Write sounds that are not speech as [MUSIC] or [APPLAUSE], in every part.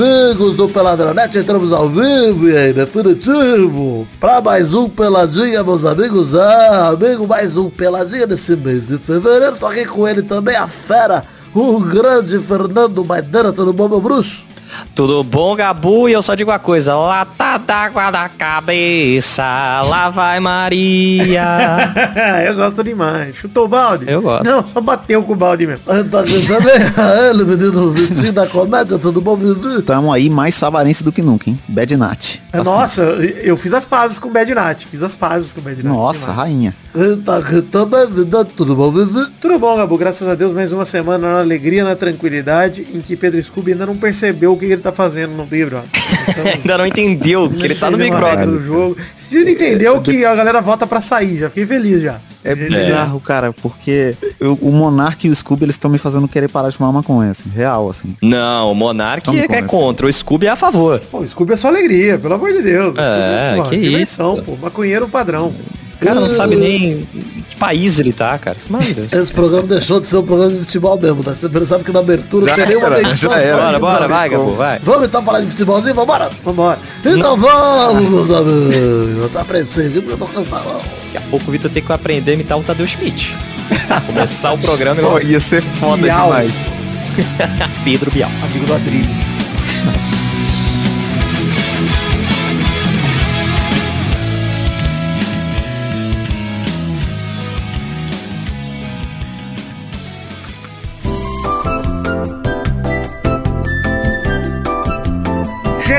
amigos do Peladronete, entramos ao vivo e em definitivo para mais um Peladinha, meus amigos. Ah, amigo, mais um Peladinha nesse mês de fevereiro. Tô aqui com ele também, a fera, o grande Fernando Maidana. Tudo bom, meu bruxo? Tudo bom, Gabu? E eu só digo uma coisa: lata d'água na cabeça, lá vai Maria. [LAUGHS] eu gosto demais. Chutou o balde? Eu gosto. Não, só bateu com o balde mesmo. Tá ele, menino Vitinho da comédia, tudo bom, Vivi? Tamo aí mais sabarense do que nunca, hein? Bad Nat. Tá Nossa, eu fiz as pazes com o Bad Nat. Fiz as pazes com o Bad Nat. Nossa, demais. rainha. A tá aqui também, vida, tudo bom, Vivi? Tudo bom, Gabu? Graças a Deus, mais uma semana na alegria, na tranquilidade, em que Pedro Scooby ainda não percebeu o que ele tá fazendo no Big Brother. [LAUGHS] Ainda não entendeu que ele tá no Big Brother. do jogo. Esse dia ele entendeu que a galera vota pra sair, já fiquei feliz já. É bizarro, cara, porque eu- o Monark e o Scooby, eles estão me fazendo querer parar de fumar maconha, assim, real, assim. Não, o Monark Estamos é, é contra, o Scooby é a favor. Pô, o Scooby é só alegria, pelo amor de Deus. É, Scooby, pô, que diversão, isso. pô. Maconheiro padrão. O cara não sabe nem em que país ele tá, cara. Deus. Esse programa deixou de ser um programa de futebol mesmo, tá? Você percebe que na abertura Já não tem nenhuma era, menção. Bora, bora, vai, Gabu, vai. Vamos então falar de futebolzinho? Vambora? Vambora. Então vamos, meus amigos. Tá apreensivo, viu? porque eu tô cansado. Daqui a pouco o Vitor tem que aprender a imitar o Tadeu Schmidt. [LAUGHS] Começar o programa Pô, ia ser foda Bial. demais. [LAUGHS] Pedro Bial. Amigo do Adriles. [LAUGHS]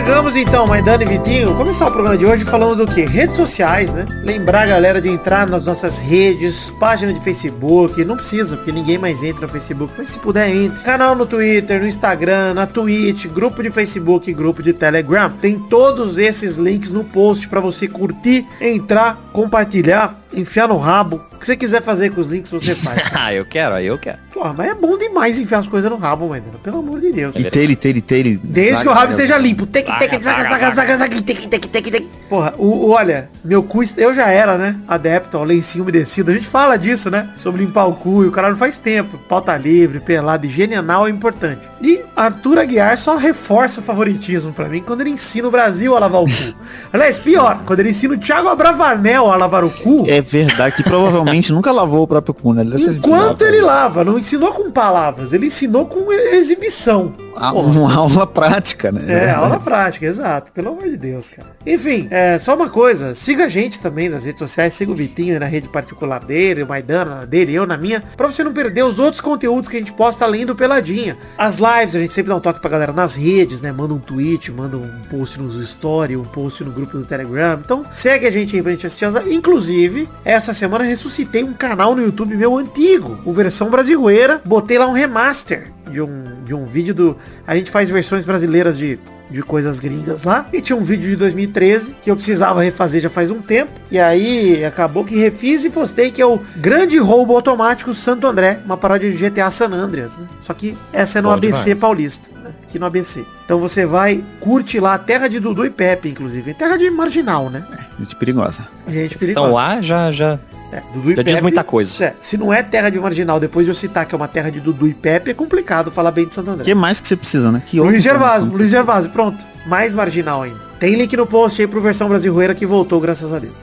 Chegamos então, Maidana e Vitinho, começar o programa de hoje falando do que? Redes sociais, né? Lembrar a galera de entrar nas nossas redes, página de Facebook, não precisa, porque ninguém mais entra no Facebook, mas se puder, entre. Canal no Twitter, no Instagram, na Twitch, grupo de Facebook, grupo de Telegram. Tem todos esses links no post pra você curtir, entrar, compartilhar, enfiar no rabo. O que você quiser fazer com os links, você faz. [LAUGHS] Ah, eu quero, aí eu quero. Porra, mas é bom demais enfiar as coisas no rabo, Maidana, pelo amor de Deus. E tele, tele, tele. Desde que o rabo esteja limpo. Tec, tec, Zaga, tec, zaga, zaga, zaga, zaga, zaga, tec, tec, tec, tec. Porra, o, o- olha, meu cu, eu já era, né? Adepto ao lencinho umedecido. A gente fala disso, né? Sobre limpar o cu e o caralho faz tempo. Pauta livre, pelado, higiene anal é importante. E Arthur Aguiar só reforça o favoritismo pra mim quando ele ensina o Brasil a lavar o cu. [LAUGHS] Aliás, pior, quando ele ensina o Thiago Abravanel a lavar o cu. É verdade, que provavelmente [LAUGHS] nunca lavou o próprio cu, né? Ele Enquanto ele lava, não ensinou com palavras, ele ensinou com exibição. Porra. Uma [LAUGHS] aula prática, né? É, aula prática, exato. Pelo amor de Deus, cara. Enfim, é, só uma coisa. Siga a gente também nas redes sociais. Siga o Vitinho na rede particular dele, o Maidana na dele, eu na minha. Pra você não perder os outros conteúdos que a gente posta além do Peladinha. As lives, a gente sempre dá um toque pra galera nas redes, né? Manda um tweet, manda um post nos stories, um post no grupo do Telegram. Então, segue a gente aí pra gente assistir as. Inclusive, essa semana ressuscitei um canal no YouTube meu antigo, o versão brasileira. Botei lá um remaster de um, de um vídeo do... A gente faz versões brasileiras de de coisas gringas lá. E tinha um vídeo de 2013 que eu precisava refazer já faz um tempo. E aí acabou que refiz e postei que é o Grande Roubo Automático Santo André, uma paródia de GTA San Andreas, né? Só que essa é no Bom ABC demais. Paulista, né? Aqui no ABC. Então você vai, curte lá, terra de Dudu e Pepe, inclusive. Terra de marginal, né? Gente perigosa. Gente Vocês estão lá, já, já. É, Dudu e Já diz muita coisa. é, se não é terra de marginal, depois de eu citar que é uma terra de Dudu e Pepe, é complicado falar bem de Santo André. O que mais que você precisa, né? Que Luiz Gervásio, Luiz Gervásio, pronto. Mais marginal ainda. Tem link no post aí pro versão brasileira que voltou, graças a Deus.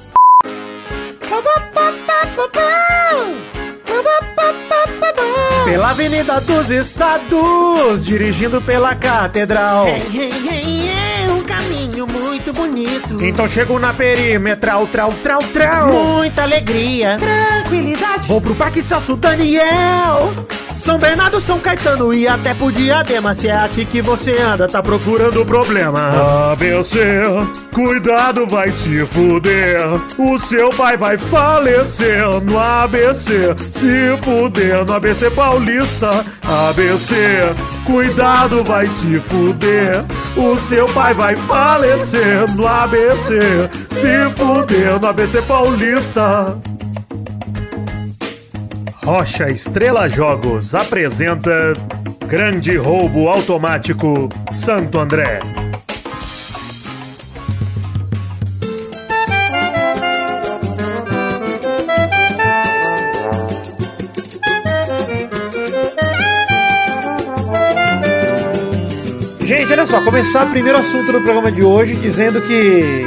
Pela Avenida dos Estados, dirigindo pela Catedral. É um caminho muito bonito. Então chego na perimetral, trau, trau, trau. Muita alegria. Tranquilidade. Vou pro Parque Celso Daniel. São Bernardo, São Caetano e até pro Diadema. Se é aqui que você anda, tá procurando problema. ABC, cuidado, vai se fuder. O seu pai vai falecer no ABC. Se fuder no ABC Paulista. ABC, cuidado, vai se fuder. O seu pai vai falecer no ABC. Se fuder ABC Paulista. Rocha Estrela Jogos apresenta Grande Roubo Automático Santo André. Só, começar o primeiro assunto do programa de hoje dizendo que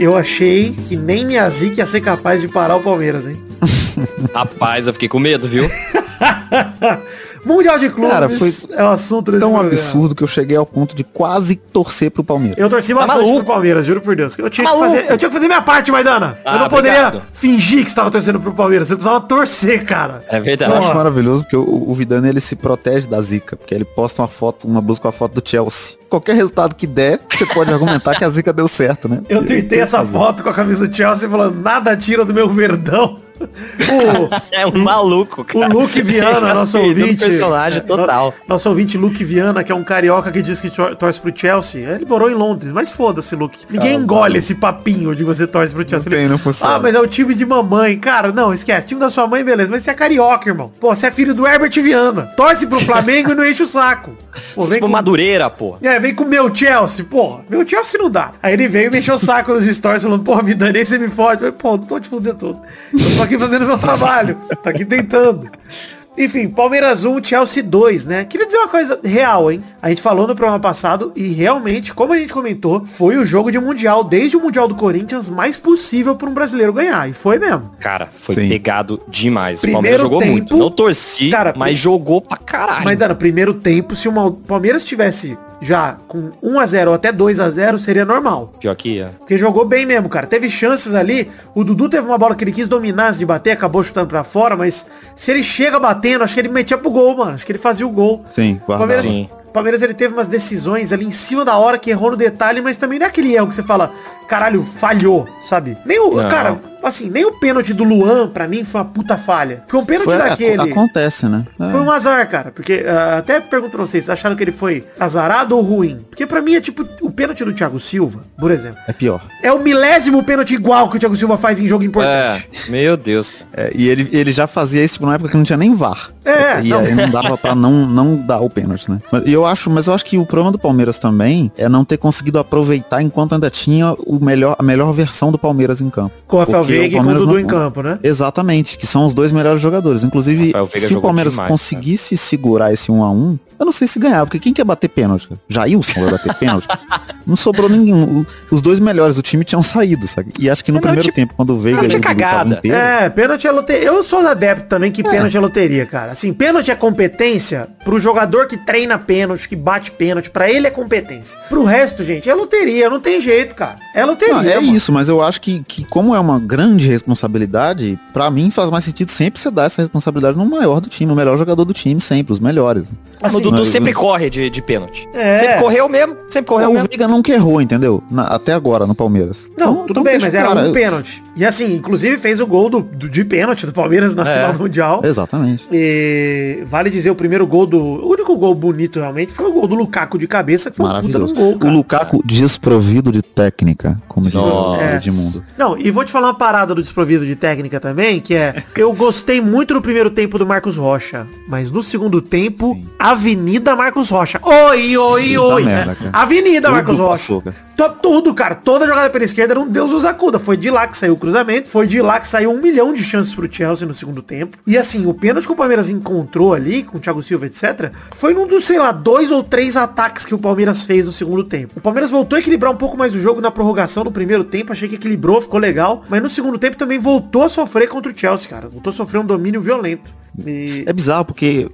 eu achei que nem zica ia ser capaz de parar o Palmeiras, hein? [LAUGHS] Rapaz, eu fiquei com medo, viu? [LAUGHS] Mundial de Clubes Cara, foi é o assunto desse Tão programa. absurdo que eu cheguei ao ponto de quase torcer pro Palmeiras. Eu torci Tá bastante maluco? pro Palmeiras, juro por Deus. Eu tinha, que Maluco? fazer, eu tinha que fazer minha parte, Maidana. eu Ah, não poderia obrigado. fingir que estava torcendo pro Palmeiras. Você precisava torcer, cara. É Eu verdade. acho maravilhoso porque o, o Vidani ele se protege da zica, porque ele posta uma foto, uma blusa com a foto do Chelsea. Qualquer resultado que der, você pode argumentar que a zica deu certo, né? Eu tuitei essa foto com a camisa do Chelsea falando, nada tira do meu verdão. O, [LAUGHS] É um maluco, o cara. Luke Viana, nosso ouvinte. personagem total. no- Nosso ouvinte Luke Viana, que é um carioca que diz que tor- torce pro Chelsea. Ele morou em Londres, mas foda-se, Luke. Ninguém Ah, engole esse papinho de você torce pro Chelsea. tem, Ele- não funciona. Ah, mas é o time de mamãe. Cara, não, esquece. Time da sua mãe, beleza. Mas você é carioca, irmão. Pô, você é filho do Herbert Viana. Torce pro Flamengo e não enche o saco. Pô, vem Tipo com... Madureira, pô. É, vem com o meu Chelsea, porra. Meu Chelsea não dá. Aí ele veio e mexeu o saco nos stories, falando, porra, me danei, você me fode. Eu falei, pô, não tô te fudendo todo. Eu tô aqui fazendo meu trabalho. Tô aqui tentando. Enfim, Palmeiras 1, Chelsea 2, né? Queria dizer uma coisa real, hein? A gente falou no programa passado e realmente, como a gente comentou, foi o jogo de Mundial, desde o Mundial do Corinthians, mais possível para um brasileiro ganhar. E foi mesmo. Cara, foi Sim. pegado demais. Primeiro o Palmeiras jogou tempo- muito. Não torci, Cara, mas jogou pra caralho. Mas, Dano, primeiro tempo, se o Palmeiras tivesse já com 1x0 ou até 2x0, seria normal. Pior que ia. Porque jogou bem mesmo, cara. Teve chances ali. O Dudu teve uma bola que ele quis dominar antes de bater, acabou chutando pra fora, mas se ele chega batendo, acho que ele metia pro gol, mano. Acho que ele fazia o gol. Sim, O Palmeiras, Sim. Palmeiras ele teve umas decisões ali em cima da hora que errou no detalhe, mas também não é aquele erro que você fala, caralho, falhou, sabe? Nem o, Não. cara, assim, nem o pênalti do Luan, pra mim, foi uma puta falha. Porque um pênalti Foi, daquele... ac- acontece, né? É. Foi um azar, cara. Porque ah, até pergunto pra vocês, acharam que ele foi azarado ou ruim? Porque pra mim é tipo o pênalti do Thiago Silva, por exemplo. É pior. É o milésimo pênalti igual que o Thiago Silva faz em jogo importante. É, meu Deus. É, e ele, ele já fazia isso na época que não tinha nem VAR. É, e não. aí não dava pra não, não dar o pênalti, né? Mas eu acho, mas eu acho que o problema do Palmeiras também é não ter conseguido aproveitar enquanto ainda tinha o melhor, a melhor versão do Palmeiras em campo. Com o Rafael Veiga e com o Dudu não- em campo, né? Exatamente, que são os dois melhores jogadores. Inclusive, se o Palmeiras demais, conseguisse segurar esse 1 a 1 eu não sei se ganhava, porque quem quer bater pênalti? cara? Jailson vai bater pênalti? [LAUGHS] não sobrou ninguém. O- Os dois melhores do time tinham saído, sabe? E acho que no Pênalti- primeiro tempo, quando o Veiga pênalti é cagada. inteiros, É, pênalti é loteria. Eu sou adepto também que pênalti é loteria, cara. Assim, pênalti é competência pro jogador que treina pênalti, que bate pênalti. Pra ele é competência. Pro resto, gente, é loteria. Não tem jeito, cara. É loteria. Não, é mano. isso, mas eu acho que, que como é uma grande responsabilidade, pra mim faz mais sentido sempre você dar essa responsabilidade no maior do time, o melhor jogador do time, sempre, os melhores. Assim, o Dudu mas- sempre corre de, de pênalti. É. Sempre correu mesmo, sempre correu o mesmo. Veiga nunca errou, entendeu? Na- até agora no Palmeiras. Não, Então- tudo então bem, mas o era cara. um pênalti. E assim, inclusive fez o gol do, do- de pênalti do Palmeiras na É. final do Mundial. Exatamente. E vale dizer, o primeiro gol do. O único gol bonito realmente foi o gol do Lukaku de cabeça, que foi um de um Maravilhoso. gol, o cara. Lukaku desprovido de técnica, como diz o. Edmundo. Não, e vou te falar uma parada do desprovido de técnica também, que é, [LAUGHS] eu gostei muito no primeiro tempo do Marcos Rocha, mas no segundo tempo, Sim. Avenida Marcos Rocha. Oi, oi, oi. merda. Avenida Tudo Marcos Rocha. passou, cara. Tudo, cara. Toda jogada pela esquerda era um Deus nos acuda. Foi de lá que saiu o cruzamento. Foi de lá que saiu um milhão de chances pro Chelsea no segundo tempo. E assim, o pênalti que o Palmeiras encontrou ali, com o Thiago Silva, etc., foi num dos, sei lá, dois ou três ataques que o Palmeiras fez no segundo tempo. O Palmeiras voltou a equilibrar um pouco mais o jogo na prorrogação no primeiro tempo. Achei que equilibrou, ficou legal. Mas no segundo tempo também voltou a sofrer contra o Chelsea, cara. Voltou a sofrer um domínio violento. E... É bizarro porque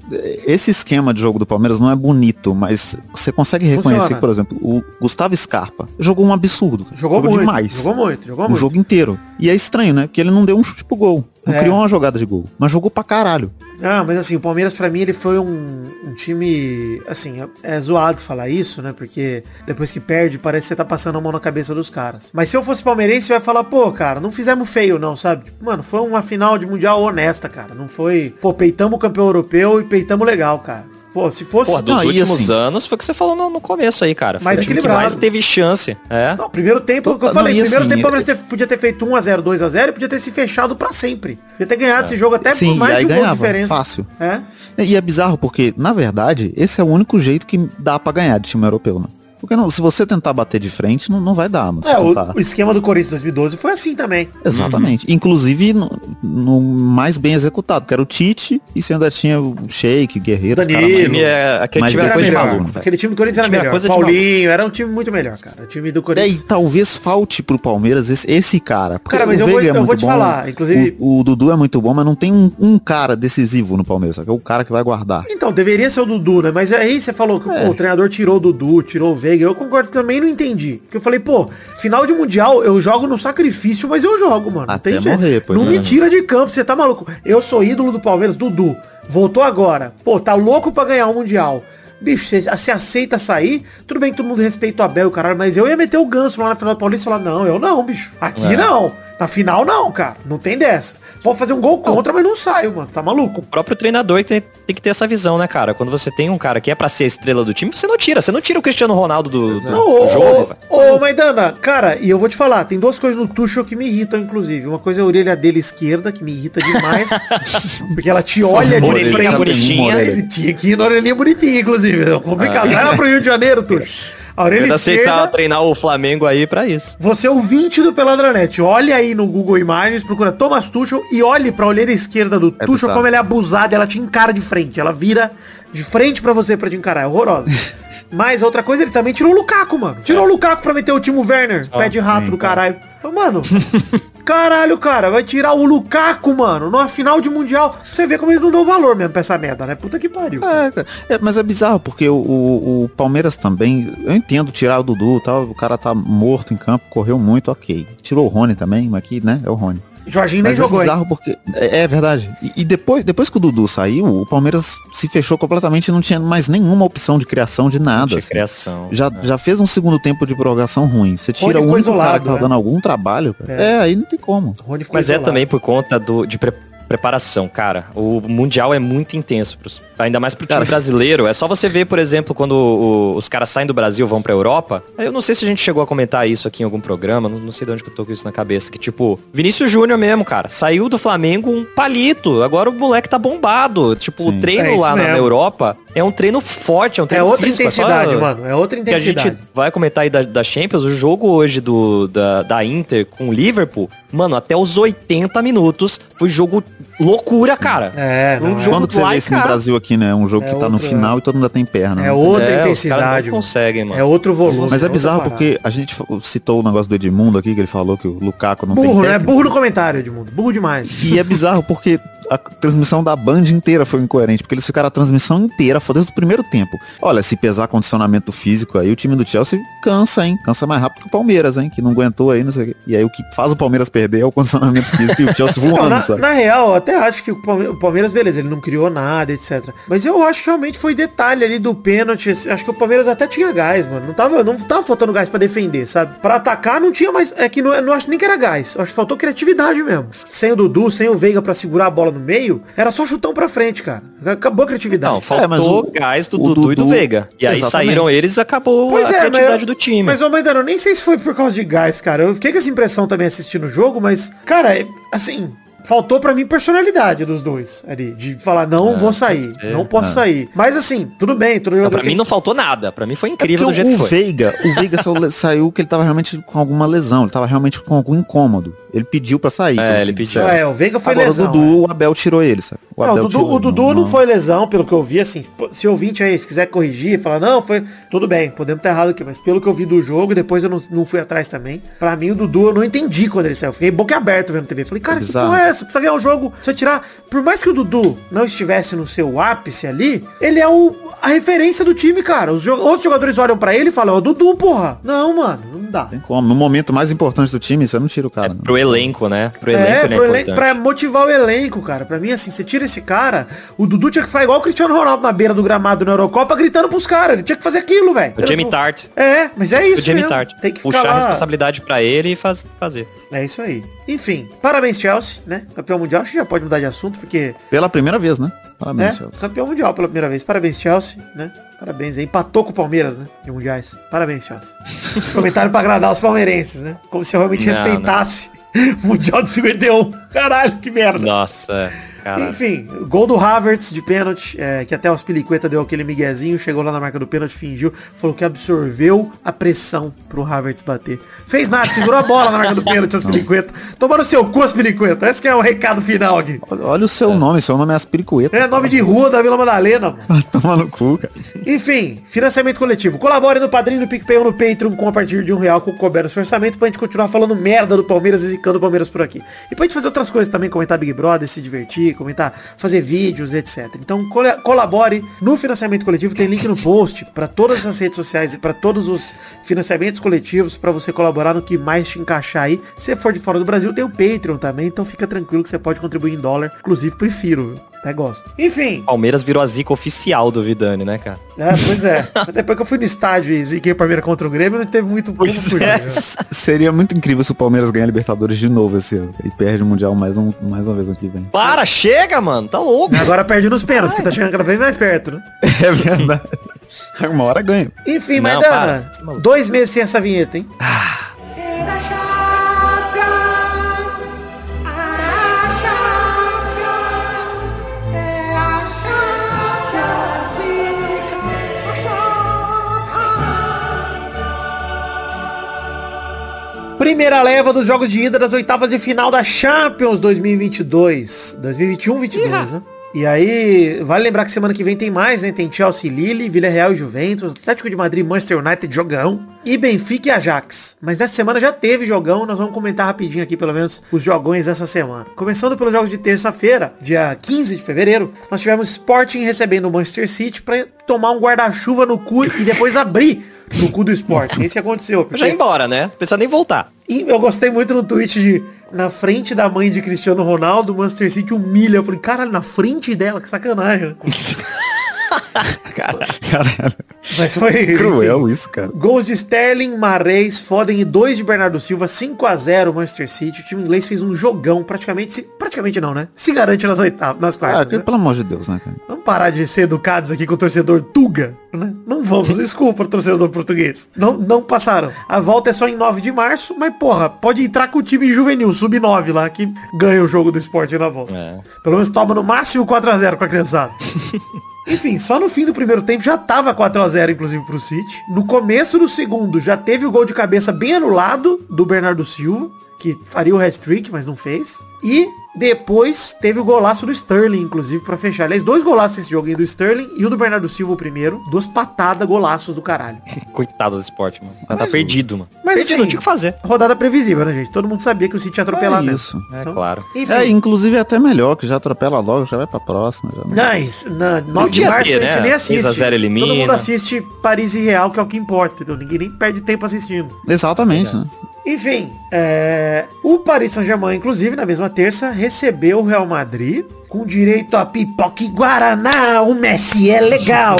esse esquema de jogo do Palmeiras não é bonito, mas você consegue reconhecer, Funciona. por exemplo, o Gustavo Scarpa jogou um absurdo. cara. Jogou, muito. demais. Jogou muito, jogou o muito. jogo inteiro. E é estranho, né? Porque ele não deu um chute pro gol. Não É. criou uma jogada de gol. Mas jogou pra caralho. Ah, mas assim, o Palmeiras pra mim ele foi um, um time, assim, é, é zoado falar isso, né? Porque depois que perde, parece que você tá passando a mão na cabeça dos caras. Mas se eu fosse palmeirense, eu ia falar, pô, cara, não fizemos feio não, sabe? Tipo, Mano, foi uma final de mundial honesta, cara. Não foi, pô, peitamos o campeão europeu e peitamos legal, cara. Pô, se fosse... Pô, dos Não, últimos assim- anos foi o que você falou no, no começo aí, cara. Mais equilibrado. mais teve chance. É. Não, primeiro tempo, Tô- que eu falei, não, primeiro assim, tempo o Palmeiras teve- podia ter feito 1x0, 2x0 e podia ter se fechado pra sempre. Podia ter ganhado esse jogo até Sim, por mais de um gol de ganhava, diferença. fácil. É? E é bizarro porque, na verdade, esse é o único jeito que dá pra ganhar de time europeu, né? Porque não, se você tentar bater de frente, não, não vai dar. Se É, o, tentar- o esquema do Corinthians 2012 foi assim também. Exatamente. Inclusive no, no mais bem executado, que era o Tite e você ainda tinha o Sheik, Guerreiro, os Danilo. caras O mais- time é, aquele Mas time era melhor. maluco. Aquele time do Corinthians era melhor. coisa de Paulinho, era um time muito melhor, cara. O time do E aí, Corinthians. talvez falte pro Palmeiras esse, esse cara. Porque Cara, mas o eu vou- é eu vou muito te bom, falar, inclusive- O, o Dudu é muito bom, mas não tem um, um cara decisivo no Palmeiras, sabe? É o cara que vai guardar. Então, deveria ser o Dudu, né? Mas aí você falou que É. pô, o treinador tirou o Dudu, tirou o Veiga. Eu concordo também não entendi. Porque eu falei, pô, final de Mundial eu jogo no sacrifício, mas eu jogo, mano. Não Até tem jeito. morrer, pois Não é, me né? tira de campo, você tá maluco. Eu sou ídolo do Palmeiras, Dudu. Voltou agora. Pô, tá louco pra ganhar o Mundial. Bicho, você, aceita sair? Tudo bem que todo mundo respeita o Abel, e caralho, mas eu ia meter o ganso lá na final do Paulista e falar, não, eu não, bicho. Aqui É. não. Na final não, cara. Não tem dessa. Pode fazer um gol contra, mas não saio, mano. Tá maluco? O próprio treinador tem, tem que ter essa visão, né, cara? Quando você tem um cara que é pra ser a estrela do time, você não tira. Você não tira o Cristiano Ronaldo do, do Não, ô, jogo. ô, ô, Maidana, cara, e eu vou te falar, tem duas coisas no Tuchel que me irritam, inclusive. Uma coisa é a orelha dele esquerda, que me irrita demais, [LAUGHS] porque ela te olha de orelhinha frente. bonitinha. Ele tinha que ir na orelhinha bonitinha, inclusive. É complicado. Vai lá pro Rio de Janeiro, Tuchel. A orelha Ele aceitar esquerda, treinar o Flamengo aí pra isso. você é ouvinte do Peladranet. Olha aí no Google Imagens, procura Thomas Tuchel e olhe pra orelha esquerda do É Tuchel bizarro. como ela é abusada, ela te encara de frente. Ela vira de frente pra você pra te encarar. É horrorosa. [LAUGHS] Mas a outra coisa, ele também tirou o Lukaku, mano. Tirou o Lukaku pra meter o Timo Werner. Pé de rato do cara. caralho. Mano, [LAUGHS] caralho, cara, vai tirar o Lukaku, mano, numa final de Mundial. Você vê como eles não dão valor mesmo pra essa merda, né? Puta que pariu. É. É, mas é bizarro, porque o, o- o Palmeiras também, eu entendo tirar o Dudu e tal, o cara tá morto em campo, correu muito, ok. Tirou o Rony também, mas aqui, né, é o Rony. Jorginho nem Mas jogou, é hein? bizarro porque. É, é verdade. E, e depois, depois que o Dudu saiu, o Palmeiras se fechou completamente e não tinha mais nenhuma opção de criação de nada. de assim. criação. Já, já fez um segundo tempo de prorrogação ruim. Você tira o ficou único cara que tá né? dando algum trabalho. É. É. aí não tem como. Mas é isolado. também por conta do, de pre- preparação, cara. O Mundial é muito intenso, pros- ainda mais pro time Cara. brasileiro. É só você ver, por exemplo, quando o- os caras saem do Brasil vão pra Europa. Eu não sei se a gente chegou a comentar isso aqui em algum programa, não, não sei de onde que eu tô com isso na cabeça. Que tipo, Vinícius Júnior mesmo, cara, saiu do Flamengo um palito. Agora o moleque tá bombado. Tipo, o Sim. treino É lá mesmo. na Europa é um treino forte, é um É treino outra físico, só- intensidade, mano. É outra que a intensidade. gente vai comentar aí da, da Champions, o jogo hoje do, da, da Inter com o Liverpool, mano, até os 80 minutos foi jogo loucura, cara. É, não, Um é. jogo Quando que você vê isso no. Brasil aqui, né? Um jogo É que tá no outro- final e todo mundo tem perna. É né? outra É, os caras intensidade, conseguem, mano. É outro volume. Mas é bizarro porque a gente citou o negócio do Edmundo aqui, que ele falou que o Lukaku não Burro, tem né? técnico. Burro no comentário, Edmundo. Burro demais. E é bizarro porque a transmissão da Band inteira foi incoerente, porque eles ficaram a transmissão inteira, foi desde o primeiro tempo. Olha, se pesar condicionamento físico aí, o time do Chelsea cansa, hein? Cansa mais rápido que o Palmeiras, hein? Que não aguentou aí, não sei o quê. E aí o que faz o Palmeiras perder é o condicionamento físico e o Chelsea [LAUGHS] Não, voando, na, sabe? na real, eu até acho que o Palme- o Palmeiras, beleza, ele não criou nada, etc. Mas eu acho que realmente foi detalhe ali do pênalti. Acho que o Palmeiras até tinha gás, mano. Não tava, não tava faltando gás pra defender, sabe? Pra atacar não tinha mais. É que não, não acho nem que era gás. Acho que faltou criatividade mesmo. Sem o Dudu, sem o Veiga pra segurar a bola no meio, era só chutão pra frente, cara. Acabou a criatividade. Não, faltou É, mas o- gás do o Dudu, e do Veiga. E aí Exatamente. saíram eles e acabou Pois a é, criatividade mas, do time. Mas, ô Maidano, eu nem sei se foi por causa de gás, cara. Eu fiquei com essa impressão também assistindo o jogo, mas, cara, é- assim, faltou pra mim personalidade dos dois ali. De falar, não vou sair, ser. não posso sair. Mas assim, tudo bem, todo Não, pra mim não faltou nada. Pra mim foi É incrível do porque jeito o, que o foi. Veiga, o Veiga saiu, [LAUGHS] saiu que ele tava realmente com alguma lesão, ele tava realmente com algum incômodo. Ele pediu pra sair. É, ele que pediu. É, o Veiga foi Agora lesão. o Dudu, o Abel tirou ele, sabe? O Não, o Abel Dudu, tirou o Dudu não, foi lesão, pelo que eu vi, assim, se o ouvinte aí, se quiser corrigir, falar, não, foi, tudo bem, podemos estar errado aqui, mas pelo que eu vi do jogo, depois eu não, não fui atrás também, pra mim o Dudu, eu não entendi quando ele saiu, eu fiquei boca aberta vendo TV, falei, cara, que bizarro. porra é essa? Precisa ganhar o jogo, se eu tirar, por mais que o Dudu não estivesse no seu ápice ali, ele é o, a referência do time, cara, os jo- outros jogadores olham pra ele e falam, ó, Dudu, porra, não, mano, não dá. Tem como. No momento mais importante do time, você não tira o cara. né? Pro elenco, né? Pro elenco É, ele é pro elenco, importante. pra motivar o elenco, cara. Pra mim, assim, você tira esse cara, o Dudu tinha que fazer igual o Cristiano Ronaldo na beira do gramado na Eurocopa, gritando pros caras. Ele tinha que fazer aquilo, velho. O Jamie Tart. É, mas é O isso Jamie mesmo. Tart. Tem que Puxar ficar a lá. responsabilidade pra ele e faz, fazer. É isso aí. Enfim, parabéns, Chelsea, né? Campeão mundial. Acho que já pode mudar de assunto, porque... Pela primeira vez, né? É, Parabéns, Chelsea. campeão mundial pela primeira vez. Parabéns, Chelsea, né? Parabéns aí. Empatou com o Palmeiras, né? De mundiais. Parabéns, Chelsea. [LAUGHS] Comentário pra agradar os palmeirenses, né? Como se eu realmente Não, respeitasse [LAUGHS] o Mundial de 51. Caralho, que merda. Nossa, é. Caralho. Enfim, gol do Havertz de pênalti, é, que até o Aspilicueta deu aquele miguezinho, chegou lá na marca do pênalti, fingiu, falou que absorveu a pressão pro Havertz bater. Fez nada, segurou a bola na marca do pênalti, Aspilicueta. Tomando seu cu, Aspilicueta. Esse que é o recado final aqui. Olha, olha o seu nome, seu nome é Aspiricueta. É nome de rua da Vila Madalena. [LAUGHS] Toma no cu, cara. Enfim, financiamento coletivo. Colabore no Padrinho, no PicPay ou no Patreon com a partir de um real com couber no seu orçamento pra gente continuar falando merda do Palmeiras e zicando o Palmeiras por aqui. E pra gente fazer outras coisas também, comentar Big Brother, se divertir, comentar, fazer vídeos, etc. Então cole- colabore no financiamento coletivo, tem link no post pra todas as redes sociais e pra todos os financiamentos coletivos pra você colaborar no que mais te encaixar aí. Se for de fora do Brasil, tem o Patreon também, então fica tranquilo que você pode contribuir em dólar. Inclusive, prefiro? Até gosto. Enfim, Palmeiras virou a zica oficial do Vidani, né, cara? é, pois é. Mas [LAUGHS] Depois que eu fui no estádio e ziquei o Palmeiras contra o Grêmio, não teve muito como fugir, né? [LAUGHS] Seria muito incrível se o Palmeiras ganhar a Libertadores de novo esse ano. E perde o Mundial mais, um, mais uma vez ano que vem. Para, chega, mano. Tá louco. Agora perde nos pênaltis, que tá chegando cada vez mais perto, né? [LAUGHS] É verdade. Uma hora ganha. Enfim, Não, Maidana, tá dois meses sem essa vinheta, hein? Era Primeira leva dos jogos de ida das oitavas de final da Champions 2022. 2021, 22, né? E aí, vale lembrar que semana que vem tem mais, né? Tem Chelsea, Lille, Villarreal e Juventus, Atlético de Madrid, Manchester United, jogão. E Benfica e Ajax. Mas nessa semana já teve jogão, nós vamos comentar rapidinho aqui, pelo menos, os jogões dessa semana. Começando pelos jogos de terça-feira, dia 15 de fevereiro, nós tivemos Sporting recebendo o Manchester City pra tomar um guarda-chuva no cu e depois abrir no cu do Sporting. Esse aconteceu. Já ia embora, né? Não precisa nem voltar. E eu gostei muito no tweet de na frente da mãe de Cristiano Ronaldo, o Manchester City humilha. Eu falei, caralho, na frente dela, que sacanagem. [LAUGHS] [LAUGHS] Caralho. Mas foi [LAUGHS] Cruel enfim. isso, cara. Gols de Sterling, Marreis, Foden e 2 de Bernardo Silva, 5 a 0 Manchester City. O time inglês fez um jogão, praticamente, se, praticamente não, né? Se garante nas oitavas, nas Ah, quartas. né? pelo amor de Deus, né, cara? Vamos parar de ser educados aqui com o torcedor Tuga, né? Não vamos, [LAUGHS] desculpa, torcedor português. Não, não passaram. A volta é só em 9 de março, mas porra, pode entrar com o time juvenil, sub-9 lá, que ganha o jogo do esporte na volta. É. Pelo menos toma no máximo 4x0 com a criançada. Enfim, só no fim do primeiro tempo já tava 4x0, inclusive, pro City. No começo do segundo já teve o gol de cabeça bem anulado do Bernardo Silva, que faria o hat-trick, mas não fez. E depois teve o golaço do Sterling, inclusive, pra fechar. Aliás, dois golaços esse jogo aí do Sterling e o do Bernardo Silva, o primeiro. Duas patadas, golaços do caralho. [LAUGHS] Coitado do esporte, mano. Ela tá perdido, mano. Mas perdido, assim, não tinha o que fazer. Rodada previsível, né, gente? Todo mundo sabia que o City ia atropelar É mesmo. isso. É, Então, claro. Enfim. É, inclusive é até melhor, que já atropela logo, já vai pra próxima. Já não- Mas, na 9 de março a gente né? nem assiste. 6 a 0 elimina. Todo mundo assiste Paris e Real, que é o que importa, entendeu? Ninguém nem perde tempo assistindo. Exatamente, né? Enfim, é, o Paris Saint-Germain, inclusive, na mesma terça, recebeu o Real Madrid com direito a pipoca e Guaraná. O Messi é legal.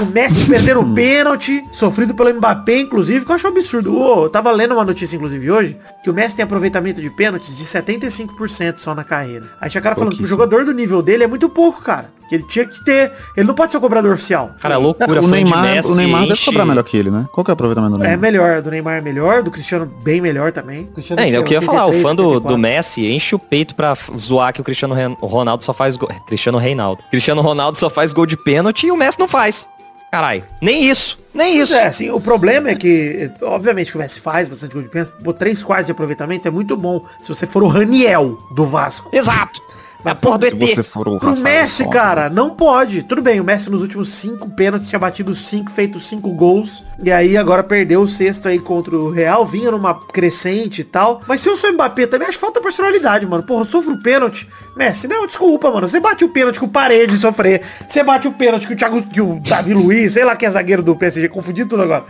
O Messi [LAUGHS] perdendo o pênalti, sofrido pelo Mbappé, inclusive, que eu acho um absurdo. Eu tava lendo uma notícia, inclusive, hoje, que o Messi tem aproveitamento de pênaltis de 75% só na carreira. Aí tinha cara falando que o jogador do nível dele é muito pouco, cara. Que ele tinha que ter. Ele não pode ser o cobrador oficial. Cara, é loucura. o, Neymar, Messi o Neymar deve enche- cobrar melhor que ele, né? Qual que é o aproveitamento do É Neymar? melhor, do Neymar é melhor, do Cristiano bem melhor também. Cristiano É, é o que eu ia falar, o 83, fã do, 84. do Messi enche o peito pra zoar que o Cristiano Ronaldo só faz gol. Cristiano Reinaldo. Cristiano Ronaldo só faz gol de pênalti e o Messi não faz. Caralho. Nem isso. Nem Isso isso. é, assim, o problema é que, obviamente, o Messi faz bastante gol de pênalti, três quartos de aproveitamento é muito bom se você for o Raniel do Vasco. Exato. É a porra do Se você ET. for o Pro Messi, cara, não pode. Tudo bem, o Messi nos últimos cinco pênaltis tinha batido cinco, feito cinco gols. E aí agora perdeu o sexto aí contra o Real, vinha numa crescente e tal. Mas se eu sou Mbappé também, acho falta personalidade, mano. Porra, eu sofro o pênalti. Messi, não, desculpa, mano. Você bate o pênalti com o parede sofrer. Você bate o pênalti que o Thiago, que o Davi Luiz, sei lá que é zagueiro do PSG, confundi tudo agora.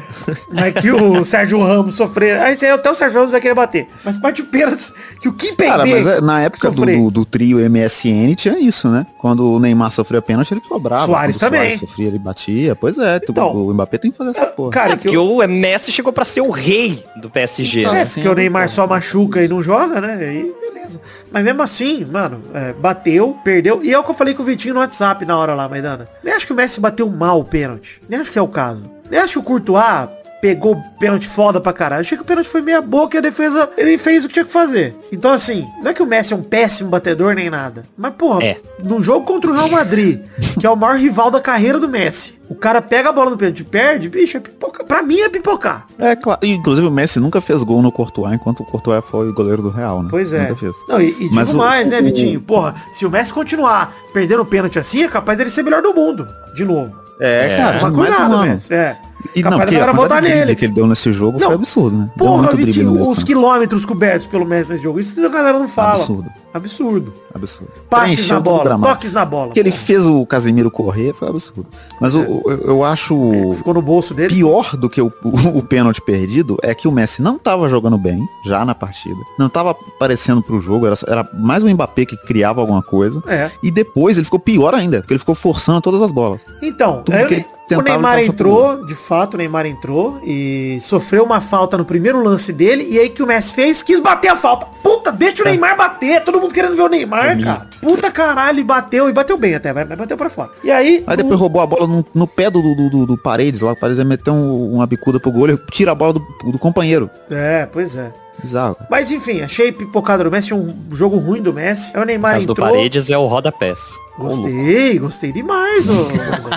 Mas que o [LAUGHS] Sérgio Ramos sofrer. Aí até o Sérgio Ramos vai querer bater. Mas bate o pênalti que o Kimpembe Cara, mas é, na época do, do, do trio MSN tinha isso, né? Quando o Neymar sofria pênalti, ele cobrava. Quando o também. Suárez sofria, ele batia. Pois é, tu- Então, o Mbappé tem que fazer essa porra. Cara, É, que o Messi chegou pra ser o rei do PSG, É, né? Sim, porque o Neymar então. só machuca e não joga, né? Aí, beleza. Mas mesmo assim, mano, é, bateu, perdeu. E é o que eu falei com o Vitinho no WhatsApp na hora lá, Maidana. Nem acho que o Messi bateu mal o pênalti. Nem acho que é o caso. Nem acho que o Courtois pegou o pênalti foda pra caralho. Achei que o pênalti foi meia boca e a defesa, ele fez o que tinha que fazer. Então, assim, não é que o Messi é um péssimo batedor nem nada. Mas, porra, É. num jogo contra o Real Madrid, que é o maior rival da carreira do Messi, o cara pega a bola no pênalti e perde, bicho, é pipoca. Pra mim é pipocar. É claro. E, Inclusive o Messi nunca fez gol no Courtois, enquanto o Courtois foi o goleiro do Real, né? Pois é. Nunca fez. Não, e, e digo Mas o- mais, né, o- Vitinho? Porra, se o Messi continuar perdendo pênalti assim, é capaz dele ser melhor do mundo. De novo. É, É. cara, Mas mais um cuidado, ano. Messi. É. E capaz não, porque a galera votar nele. que ele deu nesse jogo Não, foi absurdo, né? Porra, Vitinho, os quilômetros cobertos pelo Messi nesse jogo. Isso a galera não fala. Absurdo. Absurdo. Absurdo. Passes Preencheu na o bola, toques na bola. que ele fez o Casemiro correr foi absurdo. Mas o- o- eu, eu acho Ficou no bolso dele. pior do que o, o, o pênalti perdido é que o Messi não tava jogando bem já na partida. Não tava aparecendo pro jogo, era, era mais um Mbappé que criava alguma coisa. É. E depois ele ficou pior ainda, porque ele ficou forçando todas as bolas. Então, Tudo aí que o- ele o Neymar entrou, de fato, o Neymar entrou e sofreu uma falta no primeiro lance dele. E aí que o Messi fez, quis bater a falta. Puta, deixa o É. Neymar bater. Todo mundo querendo ver o Neymar, cara. Puta caralho, e bateu. E bateu bem até, mas bateu pra fora. E aí, Aí o- depois roubou a bola no, no pé do, do, do, do Paredes lá, o Paredes ia meter um- uma bicuda pro gol, ele tira a bola do, do companheiro. É, pois é. Bizarro. Mas enfim, achei pipocada do Messi, um jogo ruim do Messi. Aí o Neymar Mas do entrou. Paredes é o rodapés. Gostei, gostei demais, ô.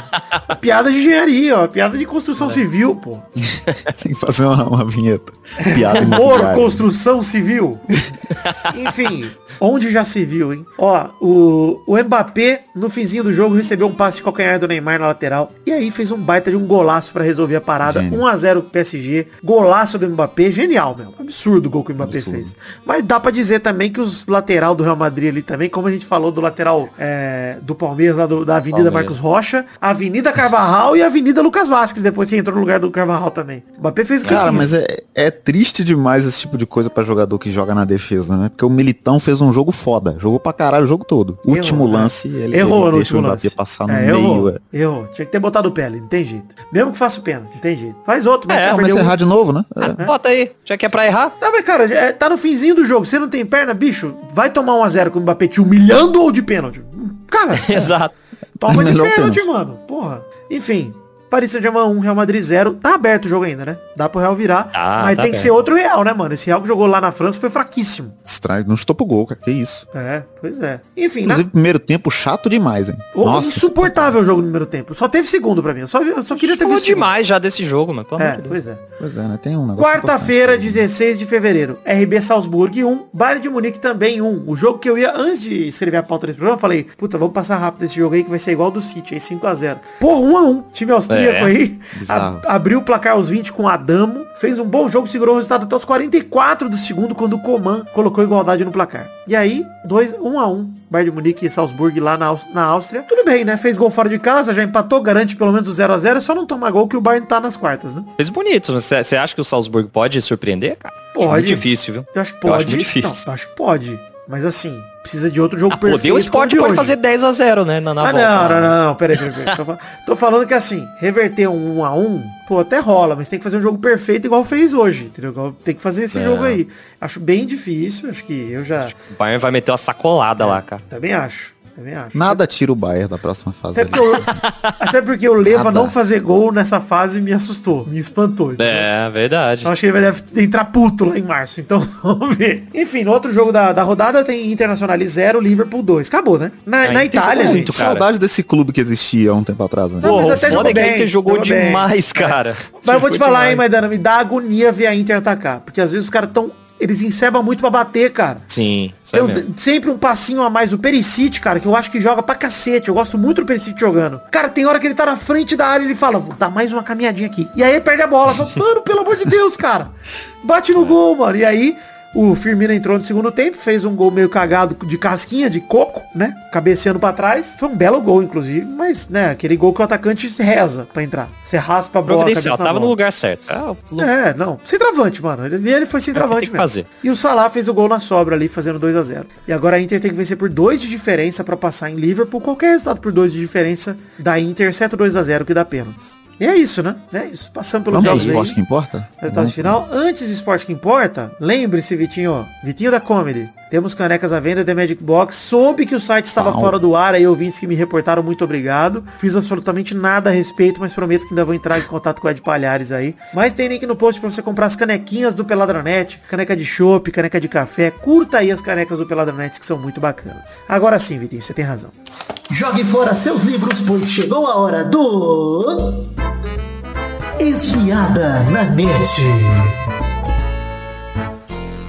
[LAUGHS] piada de engenharia, ó. Piada de construção civil, pô. [LAUGHS] Tem que fazer uma, uma vinheta. Piada imobiliária. construção civil. Enfim, onde já se viu, hein? Ó, o, o Mbappé, no finzinho do jogo, recebeu um passe de calcanhar do Neymar na lateral. E aí fez um baita de um golaço pra resolver a parada. Gênio. 1x0 PSG. Golaço do Mbappé. Genial, meu. Absurdo o gol que o Mbappé Absurdo. fez. Mas dá pra dizer também que os lateral do Real Madrid ali também, como a gente falou do lateral é, do Palmeiras, lá do- da Avenida Palmeiras. Marcos Rocha, Avenida Carvajal e Avenida Lucas Vasquez, depois que entrou no lugar do Carvajal também. O Mbappé fez o que Cara, mas é, é triste demais esse tipo de coisa pra jogador que joga na defesa, né? Porque o Militão fez um jogo foda. Jogou pra caralho o jogo todo. Errou, último né? lance, ele, Errou ele no último lance. passar no é, meio. errou, é. errou. Tinha que ter botado o pé ali, não tem jeito. Mesmo que faça o pênalti, não tem jeito. Faz outro, mas É, já Começa a um. errar de novo, né? É. Bota aí, já que é pra errar. Não, mas cara, é, tá no finzinho do jogo. Você não tem perna, bicho? Vai tomar um a 0 com o Mbappé te humilhando ou de pênalti? Cara, [LAUGHS] Exato. toma [LAUGHS] de pênalti, pênalti. mano. Porra. Enfim. Paris Saint-Germain 1, Real Madrid 0. Tá aberto o jogo ainda, né? Dá pro Real virar. Tá, mas tá tem que aberto. ser outro Real, né, mano? Esse Real que jogou lá na França foi fraquíssimo. Estranho, não chutou pro gol, cara. Que isso. É, pois é. Enfim, na... Inclusive, primeiro tempo chato demais, hein? Ô, insuportável o jogo no primeiro tempo. Só teve segundo pra mim. Eu só, eu só queria ter Falou visto segundo. demais já desse jogo, mano. Pelo É, amor de Deus. pois é. Pois é, né? Tem um negócio Quarta-feira, importante. 16 de fevereiro, RB Salzburg 1, Bayern de Munique também 1. O jogo que eu ia, antes de escrever a pauta desse programa, eu falei, puta, vamos passar rápido esse jogo aí que vai ser igual do City, aí 5x0. Porra, 1x1. Time austríaco É, aí, a- abriu o placar aos 20 com Adamo, fez um bom jogo, segurou o resultado até os 44 do segundo, quando o Coman colocou igualdade no placar. E aí, 2, 1x1. Bayern de Munique e Salzburg lá na, na Áustria. Tudo bem, né? Fez gol fora de casa, já empatou, garante pelo menos o 0x0, só não tomar gol que o Bayern tá nas quartas, né? Fez bonito. mas Você acha que o Salzburg pode surpreender, cara? Acho Pode. muito difícil, viu? Eu acho que Eu pode. acho muito difícil. Não, eu acho que pode. Mas assim, precisa de outro jogo Ah, perfeito. poder o esporte de pode hoje. fazer 10 a 0 né? Na, na Ah, volta. não, não, não, não, peraí, peraí, peraí. Tô, fal- [LAUGHS] tô falando que assim, reverter um 1 a 1 pô, até rola, mas tem que fazer um jogo perfeito igual fez hoje, entendeu? Tem que fazer esse É. jogo aí. Acho bem difícil, acho que eu já O Bayern vai meter uma sacolada lá, cara. também acho. Também acho. Nada tira o Bayern da próxima fase. Até porque, eu, até porque o Leva Nada. não fazer gol nessa fase me assustou, me espantou. entendeu? É, verdade. Então acho que ele vai deve entrar puto lá em março. Então, [LAUGHS] vamos ver. Enfim, no outro jogo da, da rodada tem Internacional 0, Liverpool 2. Acabou, né? Na, É, na Itália, jogou gente. muito, cara. Saudade desse clube que existia há um tempo atrás, né? Não, mas até jogou é a bem, Inter jogou jogou bem. demais, cara. Mas eu vou te Jogou falar, hein, demais. Maidana, me dá agonia ver a Inter atacar. Porque às vezes os caras tão. Eles encebam muito pra bater, cara. Sim, é Eu, mesmo. sempre um passinho a mais. O Perisic, cara, que eu acho que joga pra cacete. Eu gosto muito do Perisic jogando. Cara, tem hora que ele tá na frente da área e ele fala, vou dar mais uma caminhadinha aqui. E aí perde a bola. Fala, mano, pelo amor de Deus, cara. Bate no [LAUGHS] gol, mano. E aí, o Firmino entrou no segundo tempo, fez um gol meio cagado de casquinha, de coco, né? Cabeceando pra trás. Foi um belo gol, inclusive, mas, né, aquele gol que o atacante reza pra entrar. Você raspa a bola. Providencial, tava no bola. lugar certo. Ah, o- É, não. Centravante, mano. Ele, ele foi É centravante que tem que mesmo. fazer. E o Salah fez o gol na sobra ali, fazendo 2 a 0 E agora a Inter tem que vencer por 2 de diferença pra passar em Liverpool. Qualquer resultado por 2 de diferença da Inter, exceto 2 a 0 que dá pênaltis. E é isso, né? É isso. Passando pelos Vamos jogos aí. esporte que importa? Resultado final. Antes do esporte que importa, lembre-se, Vitinho. Vitinho da Comedy. Temos canecas à venda da Magic Box. Soube que o site estava fora do ar, aí ouvintes que me reportaram, muito obrigado. Fiz absolutamente nada a respeito, mas prometo que ainda vou entrar em contato com o Ed Palhares aí. Mas tem link no post pra você comprar as canequinhas do Peladranet, caneca de chopp, caneca de café. Curta aí as canecas do Peladranet que são muito bacanas. Agora sim, Vitinho, você tem razão. Jogue fora seus livros, pois chegou a hora do. Espiada na net.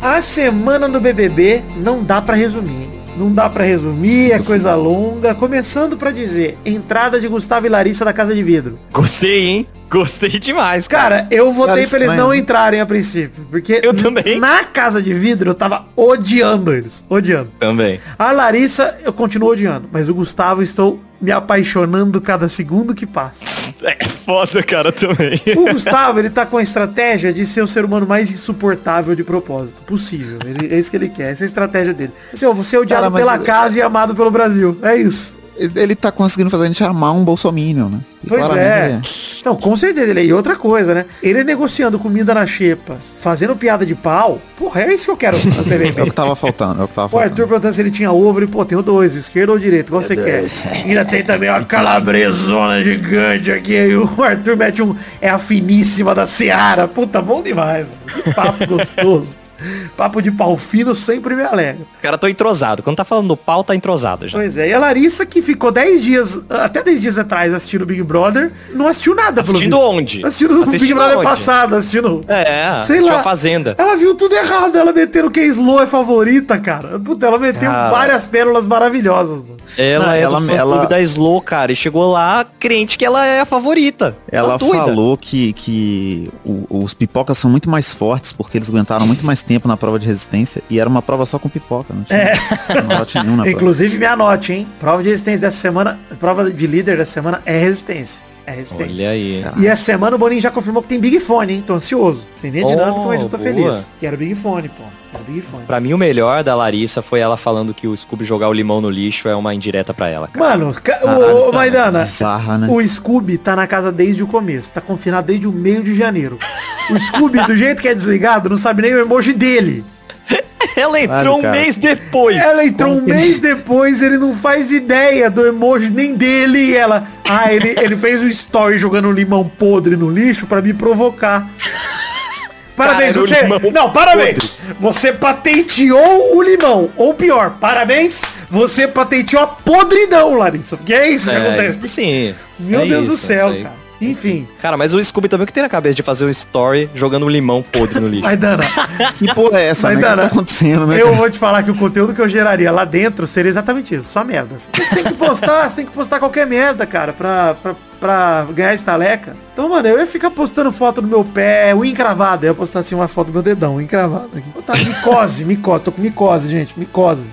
A semana do BBB não dá pra resumir? Não dá pra resumir, é coisa longa. Começando pra dizer, entrada de Gustavo e Larissa da Casa de Vidro. Gostei, hein? Gostei demais, cara. Cara, eu votei Cara, pra eles não entrarem a princípio. Porque Eu também. na Casa de Vidro eu tava odiando eles. Odiando. Também. A Larissa eu continuo odiando. Mas o Gustavo estou me apaixonando cada segundo que passa. [LAUGHS] É foda, cara, também. O Gustavo, ele tá com a estratégia de ser o ser humano mais insuportável de propósito possível. Ele, é isso que ele quer, essa é a estratégia dele. Assim, eu vou ser odiado Cara, pela ele- casa e amado pelo Brasil. É isso. Ele tá conseguindo fazer a gente amar um bolsominion, né? E Pois claramente é. Não, com certeza. Ele, e outra coisa, né? Ele negociando comida na xepa, fazendo piada de pau. Porra, é isso que eu quero [LAUGHS] no É o que tava faltando, é o que tava O Arthur faltando. perguntando se ele tinha ovo, ele, pô, tenho dois, o esquerdo ou o direito, qual você quer? [LAUGHS] Ainda tem também uma calabresona gigante aqui, aí o [LAUGHS] Arthur mete um, é a finíssima da Seara, puta, bom demais, mano. que papo gostoso. Papo de pau fino sempre me alegra. Cara, tô entrosado. Quando tá falando no pau, tá entrosado já. Pois é, e a Larissa que ficou 10 dias, até 10 dias atrás assistindo o Big Brother, não assistiu nada, Assistindo onde? Assistindo o Big Assistindo Brother onde? passado, assistindo... É, Sei lá. a Fazenda. Ela viu tudo errado, ela metendo que a Slow é favorita, cara. Puta, ela meteu Cara. várias pérolas maravilhosas, mano. Ela Não, é ela- do ela- clube da Slow, cara, e chegou lá crente que ela é a favorita. Ela Tá doida. falou que, que o- os pipocas são muito mais fortes porque eles aguentaram muito mais tempo na prova de resistência e era uma prova só com pipoca, não tinha, [LAUGHS] [LAUGHS] prova. Inclusive, me anote, hein? Prova de resistência dessa semana, prova de líder dessa semana é resistência. É resistência. Olha aí. E essa semana o Boninho já confirmou que tem Big Fone, hein? Tô ansioso. Sem nem a dinâmica, Oh, mas eu tô boa. feliz. Quero Big Fone, pô. Quero Big Fone. Pra mim, o melhor da Larissa foi ela falando que o Scooby jogar o limão no lixo é uma indireta pra ela, cara. Mano, ca- Caralho, ô, ô cara. Maidana, Bizarra, né? o Scooby tá na casa desde o começo. Tá confinado desde o meio de janeiro. O Scooby, do jeito que é desligado, não sabe nem o emoji dele. [LAUGHS] Ela entrou Claro, um mês depois. Ela entrou um mês depois, ele não faz ideia do emoji nem dele. E ela, ah, ele, ele fez um story jogando um limão podre no lixo pra me provocar. [LAUGHS] Parabéns, Cara, você. Não, parabéns. Você patenteou o limão. Ou pior, parabéns. Você patenteou a podridão, Larissa. Porque é isso que É, acontece. isso sim. Meu É Deus do isso, céu, isso aí. cara. Enfim. Cara, mas o Scooby também que tem na cabeça de fazer um story jogando um limão podre no lixo. Maidana, Que porra é essa, Mas, né? O que Dana, tá acontecendo, né? eu vou te falar que o conteúdo que eu geraria lá dentro seria exatamente isso, só merda. Você tem que postar, você tem que postar qualquer merda, cara, pra, pra, pra ganhar estaleca. Então, mano, eu ia ficar postando foto do meu pé, o encravado. Eu ia postar assim uma foto do meu dedão, encravado. Botar micose, micose, tô com micose, gente, micose.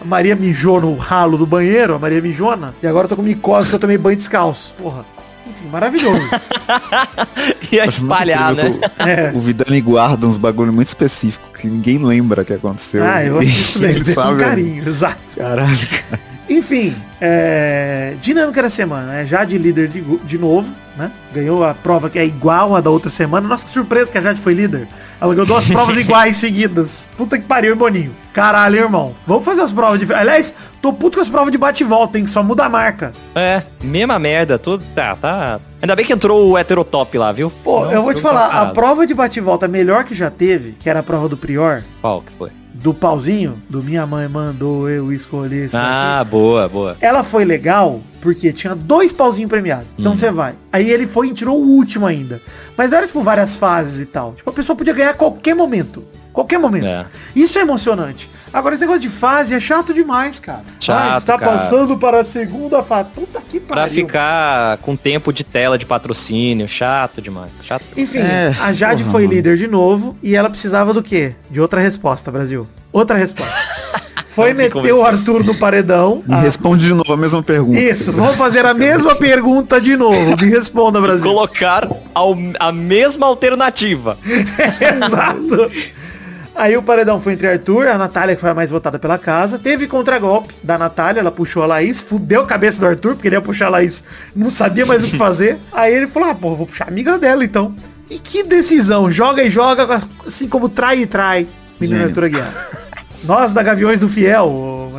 A Maria mijou no ralo do banheiro, a Maria mijona, e agora eu tô com micose que eu tomei banho descalço. Porra. Enfim, maravilhoso. [LAUGHS] Ia Acho muito espalhar, né? que O, o Vidani guarda uns bagulho muito específico que ninguém lembra que aconteceu. ah, eu assisto [LAUGHS] E ele sabe. carinho, exato. Caralho, cara. Enfim, é, dinâmica da semana, né? Jade líder de, de novo, né? Ganhou a prova que é igual a da outra semana. Nossa, que surpresa que a Jade foi líder. Ela ganhou duas provas [LAUGHS] iguais seguidas. Puta que pariu, hein, Boninho. Caralho, irmão. Vamos fazer as provas de... Aliás, tô puto com as provas de bate e volta, hein? Que só muda a marca. É, mesma merda, tudo tá, tá. Ainda bem que entrou o heterotop lá, viu? Pô, Senão eu vou te falar, tá a prova de bate e volta melhor que já teve, que era a prova do Prior, Qual que foi? Do pauzinho, do Minha Mãe Mandou Eu Escolher esse daqui. Ah, boa, boa. Ela foi legal porque tinha dois pauzinhos premiados. Então você vai. Aí ele foi e tirou o último ainda. Mas era tipo várias fases e tal. Tipo, a pessoa podia ganhar a qualquer momento. Qualquer momento. É. Isso é emocionante. Agora, esse negócio de fase é chato demais, cara. Chato, está cara. passando para a segunda fase. Puta que Pra pariu. ficar com tempo de tela de patrocínio, chato demais. Chato. Enfim, É, a Jade porra, foi mano. líder de novo e ela precisava do quê? De outra resposta, Brasil. Outra resposta. [LAUGHS] Foi meter o. Arthur no paredão. Me Ah, responde de novo a mesma pergunta. Isso, vamos fazer a mesma pergunta de novo. Me responda, Brasil. Colocar ao- a mesma alternativa. [LAUGHS] Exato. Aí o paredão foi entre Arthur, a Natália, que foi a mais votada pela casa. Teve contragolpe da Natália, ela puxou a Laís, fudeu a cabeça do Arthur, porque ele ia puxar a Laís, não sabia mais o que fazer. [LAUGHS] Aí ele falou, ah, pô, vou puxar a amiga dela então. E que decisão, joga e joga, assim como trai e trai. Menino. Arthur Aguiar. Nós da Gaviões do Fiel,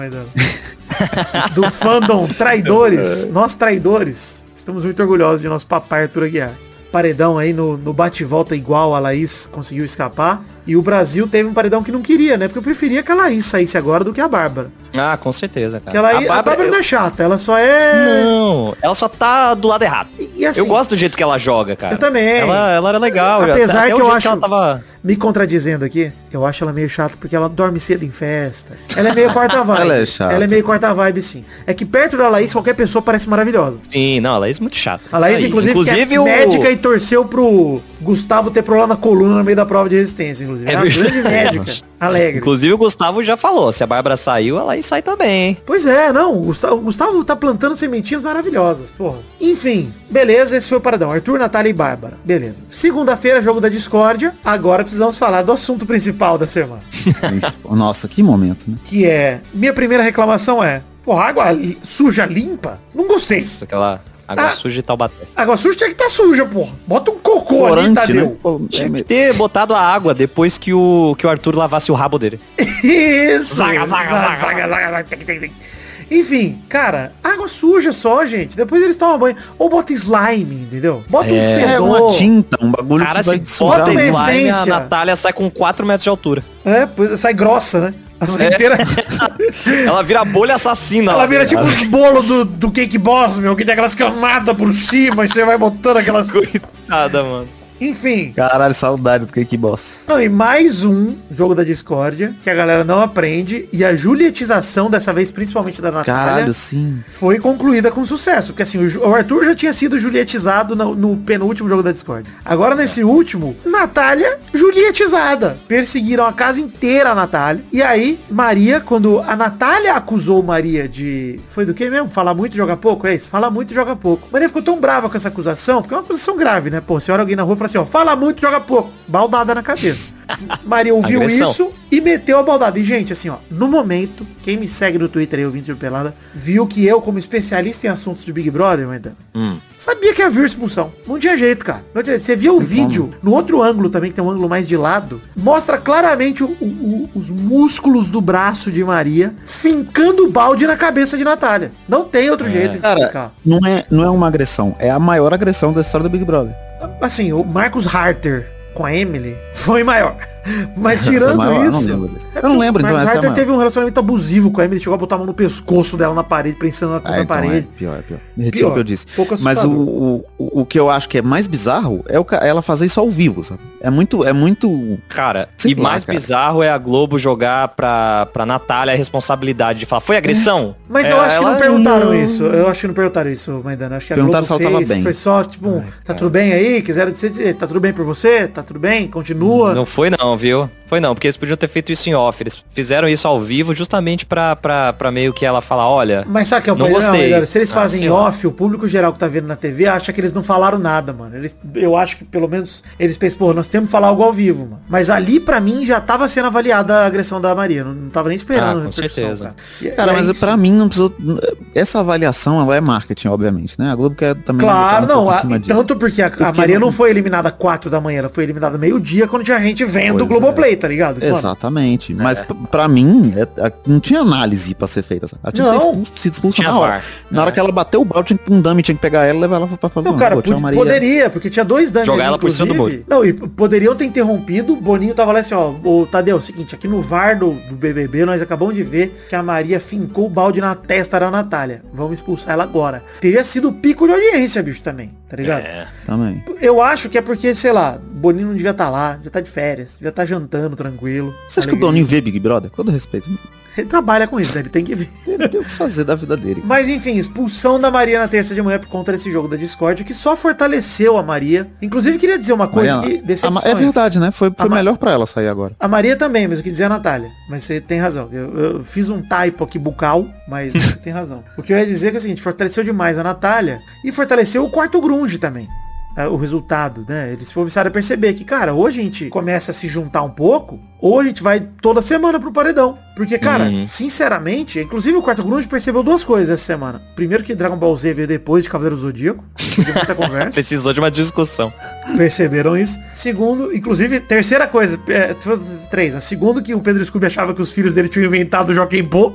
[LAUGHS] do fandom Traidores, nós traidores, estamos muito orgulhosos de nosso papai Arthur Aguiar. Paredão aí no, no bate-volta igual a Laís conseguiu escapar. E o Brasil teve um paredão que não queria, né? Porque eu preferia que a Laís saísse agora do que a Bárbara. Ah, com certeza, cara. Que ela, a Bárbara, não é chata, ela só é... Não, ela só tá do lado errado. E, e assim, eu gosto do jeito que ela joga, cara. Eu também. Ela, ela era legal. Apesar que eu acho- ela tava... Me contradizendo aqui, eu acho ela meio chata porque ela dorme cedo em festa. Ela é meio [LAUGHS] quarta vibe. Ela é chata. Ela é meio quarta vibe, sim. É que perto da Laís, qualquer pessoa parece maravilhosa. Sim, não, a Laís é muito chata. A Laís, inclusive, inclusive que é o... médica e torceu pro Gustavo ter problema na coluna no meio da prova de resistência, inclusive. É É uma verdade. grande médica. [LAUGHS] Alegre. Inclusive o Gustavo já falou, se a Bárbara saiu, a Laís sai também, hein? Pois é, não, o Gustavo, o Gustavo tá plantando sementinhas maravilhosas, porra. Enfim, beleza, esse foi o paradão. Arthur, Natália e Bárbara. Beleza. Segunda-feira, jogo da discórdia. Agora precisamos falar do assunto principal da semana. Nossa, que momento, né? Que é, minha primeira reclamação é, porra, água suja limpa? Não gostei. Nossa, aquela água Ah. suja de Taubaté. Água suja tinha que tá suja, porra. Bota um cocô ali, Corante, Tadeu. né? Pô, é Tinha que meio- ter botado a água depois que o, que o Arthur lavasse o rabo dele. Isso! Zaga, zaga, zaga, zaga, zaga. Enfim, cara, água suja só, gente. Depois eles tomam banho. Ou bota slime, entendeu? Bota um É uma tinta, um bagulho Cara, que vai se bota slime, a. Natália sai com 4 metros de altura. É, pois sai grossa, né? Assim É. inteira. [LAUGHS] Ela vira bolha assassina. Ela lá vira tipo os bolos do, do Cake Boss, meu, que tem aquelas camadas por cima e você vai botando aquelas [LAUGHS] coisas. Nada, mano. Enfim. Caralho, saudade do Cake Boss. Não, e mais um jogo da discórdia que a galera não aprende e a julietização, dessa vez principalmente da Natália, Caralho, sim. foi concluída com sucesso. Porque assim, o Arthur já tinha sido julietizado no, no penúltimo jogo da Discord. Agora nesse último, Natália julietizada. Perseguiram a casa inteira a Natália. E aí, Maria, quando a Natália acusou Maria de... Foi do que mesmo? Falar muito e jogar pouco? É isso, falar muito e jogar pouco. Maria ficou tão brava com essa acusação, porque é uma acusação grave, né? Pô, se olha alguém na rua e fala assim, ó, fala muito e joga pouco. Baldada na cabeça. Maria ouviu Agressão. isso e meteu a baldada. E, gente, assim, ó, no momento, quem me segue no Twitter aí, o Vintage Pelada, viu que eu, como especialista em assuntos de Big Brother, ainda Hum. sabia que ia vir expulsão. Não tinha jeito, cara. Não tinha jeito. Você viu o vídeo, no outro ângulo também, que tem um ângulo mais de lado, mostra claramente o- o- o- os músculos do braço de Maria fincando o balde na cabeça de Natália. Não tem outro jeito de Cara, explicar. não é, não é uma agressão, é a maior agressão da história do Big Brother. Assim, o Marcos Harter com a Emily foi maior. Mas [LAUGHS] tirando Foi maior? Eu não isso. lembro é Eu não lembro, então essa é teve um relacionamento abusivo com a Emily, chegou a botar a mão no pescoço dela na parede, pensando na, Ah, na então é parede. pior, é pior. Me retiro o que eu disse. Pouco Mas o, o, o que eu acho que é mais bizarro é o ela fazer isso ao vivo, sabe? É muito, é muito... Cara, Sei e lá, mais cara. bizarro é a Globo jogar pra, pra Natália a responsabilidade de falar, foi agressão? Mas É, eu acho que não perguntaram não- isso. Eu acho que não perguntaram isso, Maidana. Acho que a Perguntaram Globo se ela tava fez, bem. foi só, tipo, um, tá tudo bem aí? Quiseram dizer, tá tudo bem por você? Tá tudo bem? Continua. Não foi não, viu? Foi não, porque eles podiam ter feito isso em off. Eles fizeram isso ao vivo justamente pra, pra, pra meio que ela falar, olha... Mas sabe que é o Não problema? gostei. Maidana? Se eles Ah, fazem off, o público geral que tá vendo na TV acha que eles não falaram nada, mano. Eles, eu acho que pelo menos eles pensam, pô, nós temos que falar algo ao vivo, mano. Mas ali, pra mim, já tava sendo avaliada a agressão da Maria. Não, não tava nem esperando Ah, a com certeza. Cara, E- Cara, e mas aí, pra mim não precisou... Essa avaliação, ela é marketing, obviamente, né? A Globo quer também... Claro, um não. a- tanto porque a, a Porque Maria não- não foi eliminada 4 da manhã, ela foi eliminada meio-dia quando tinha gente vendo o Pois Globoplay, tá ligado? Mano, Exatamente. Mas p- pra mim, é- a- não tinha análise pra ser feita. sabe? Ela tinha que ter Não. expulso, sido expulsa na hora. Na hora que ela bateu o balde, tinha que- um dummy tinha que pegar ela e levar ela pra falar. Não, cara, pod- poderia, porque tinha dois danos. Jogar ela por cima do muro. Não, e poderiam ter interrompido, o Boninho tava lá assim, ó, ô Tadeu, é o seguinte, aqui no VAR do, do BBB, nós acabamos de ver que a Maria fincou o balde na testa da Natália. Vamos expulsar ela agora. Teria sido o pico de audiência, bicho, também, tá ligado? É. Também. Eu acho que é porque, sei lá, o Boninho não devia estar lá, já tá de férias, devia estar jantando tranquilo. Você acha que o Alegria. Boninho vê Big Brother? Com todo respeito. Ele trabalha com isso, né? Ele tem que ver. Ele tem o que [LAUGHS] fazer da vida dele. Mas enfim, expulsão da Maria na terça de manhã por conta desse jogo da Discord, que só fortaleceu a Maria. Inclusive, queria dizer uma coisa Mariana, que é verdade, né? Foi, foi melhor pra ela sair agora. A Maria também, mas eu quis dizer a Natália. Mas você tem razão. Eu, eu fiz um typo aqui bucal, mas [LAUGHS] você tem razão. O que eu ia dizer é, que é o seguinte, fortaleceu demais a Natália e fortaleceu o quarto grunge também. É, o resultado, né? Eles começaram a perceber que, cara, ou a gente começa a se juntar um pouco, ou a gente vai toda semana pro paredão. Porque, cara, Uhum. sinceramente, inclusive o Quarto Grunge percebeu duas coisas essa semana. Primeiro que Dragon Ball Z veio depois de Cavaleiro Zodíaco. Tive muita [LAUGHS] conversa. Precisou de uma discussão. Perceberam isso. Segundo, inclusive, terceira coisa, é, três. A segundo que o Pedro Scooby achava que os filhos dele tinham inventado o Joaquim Pô.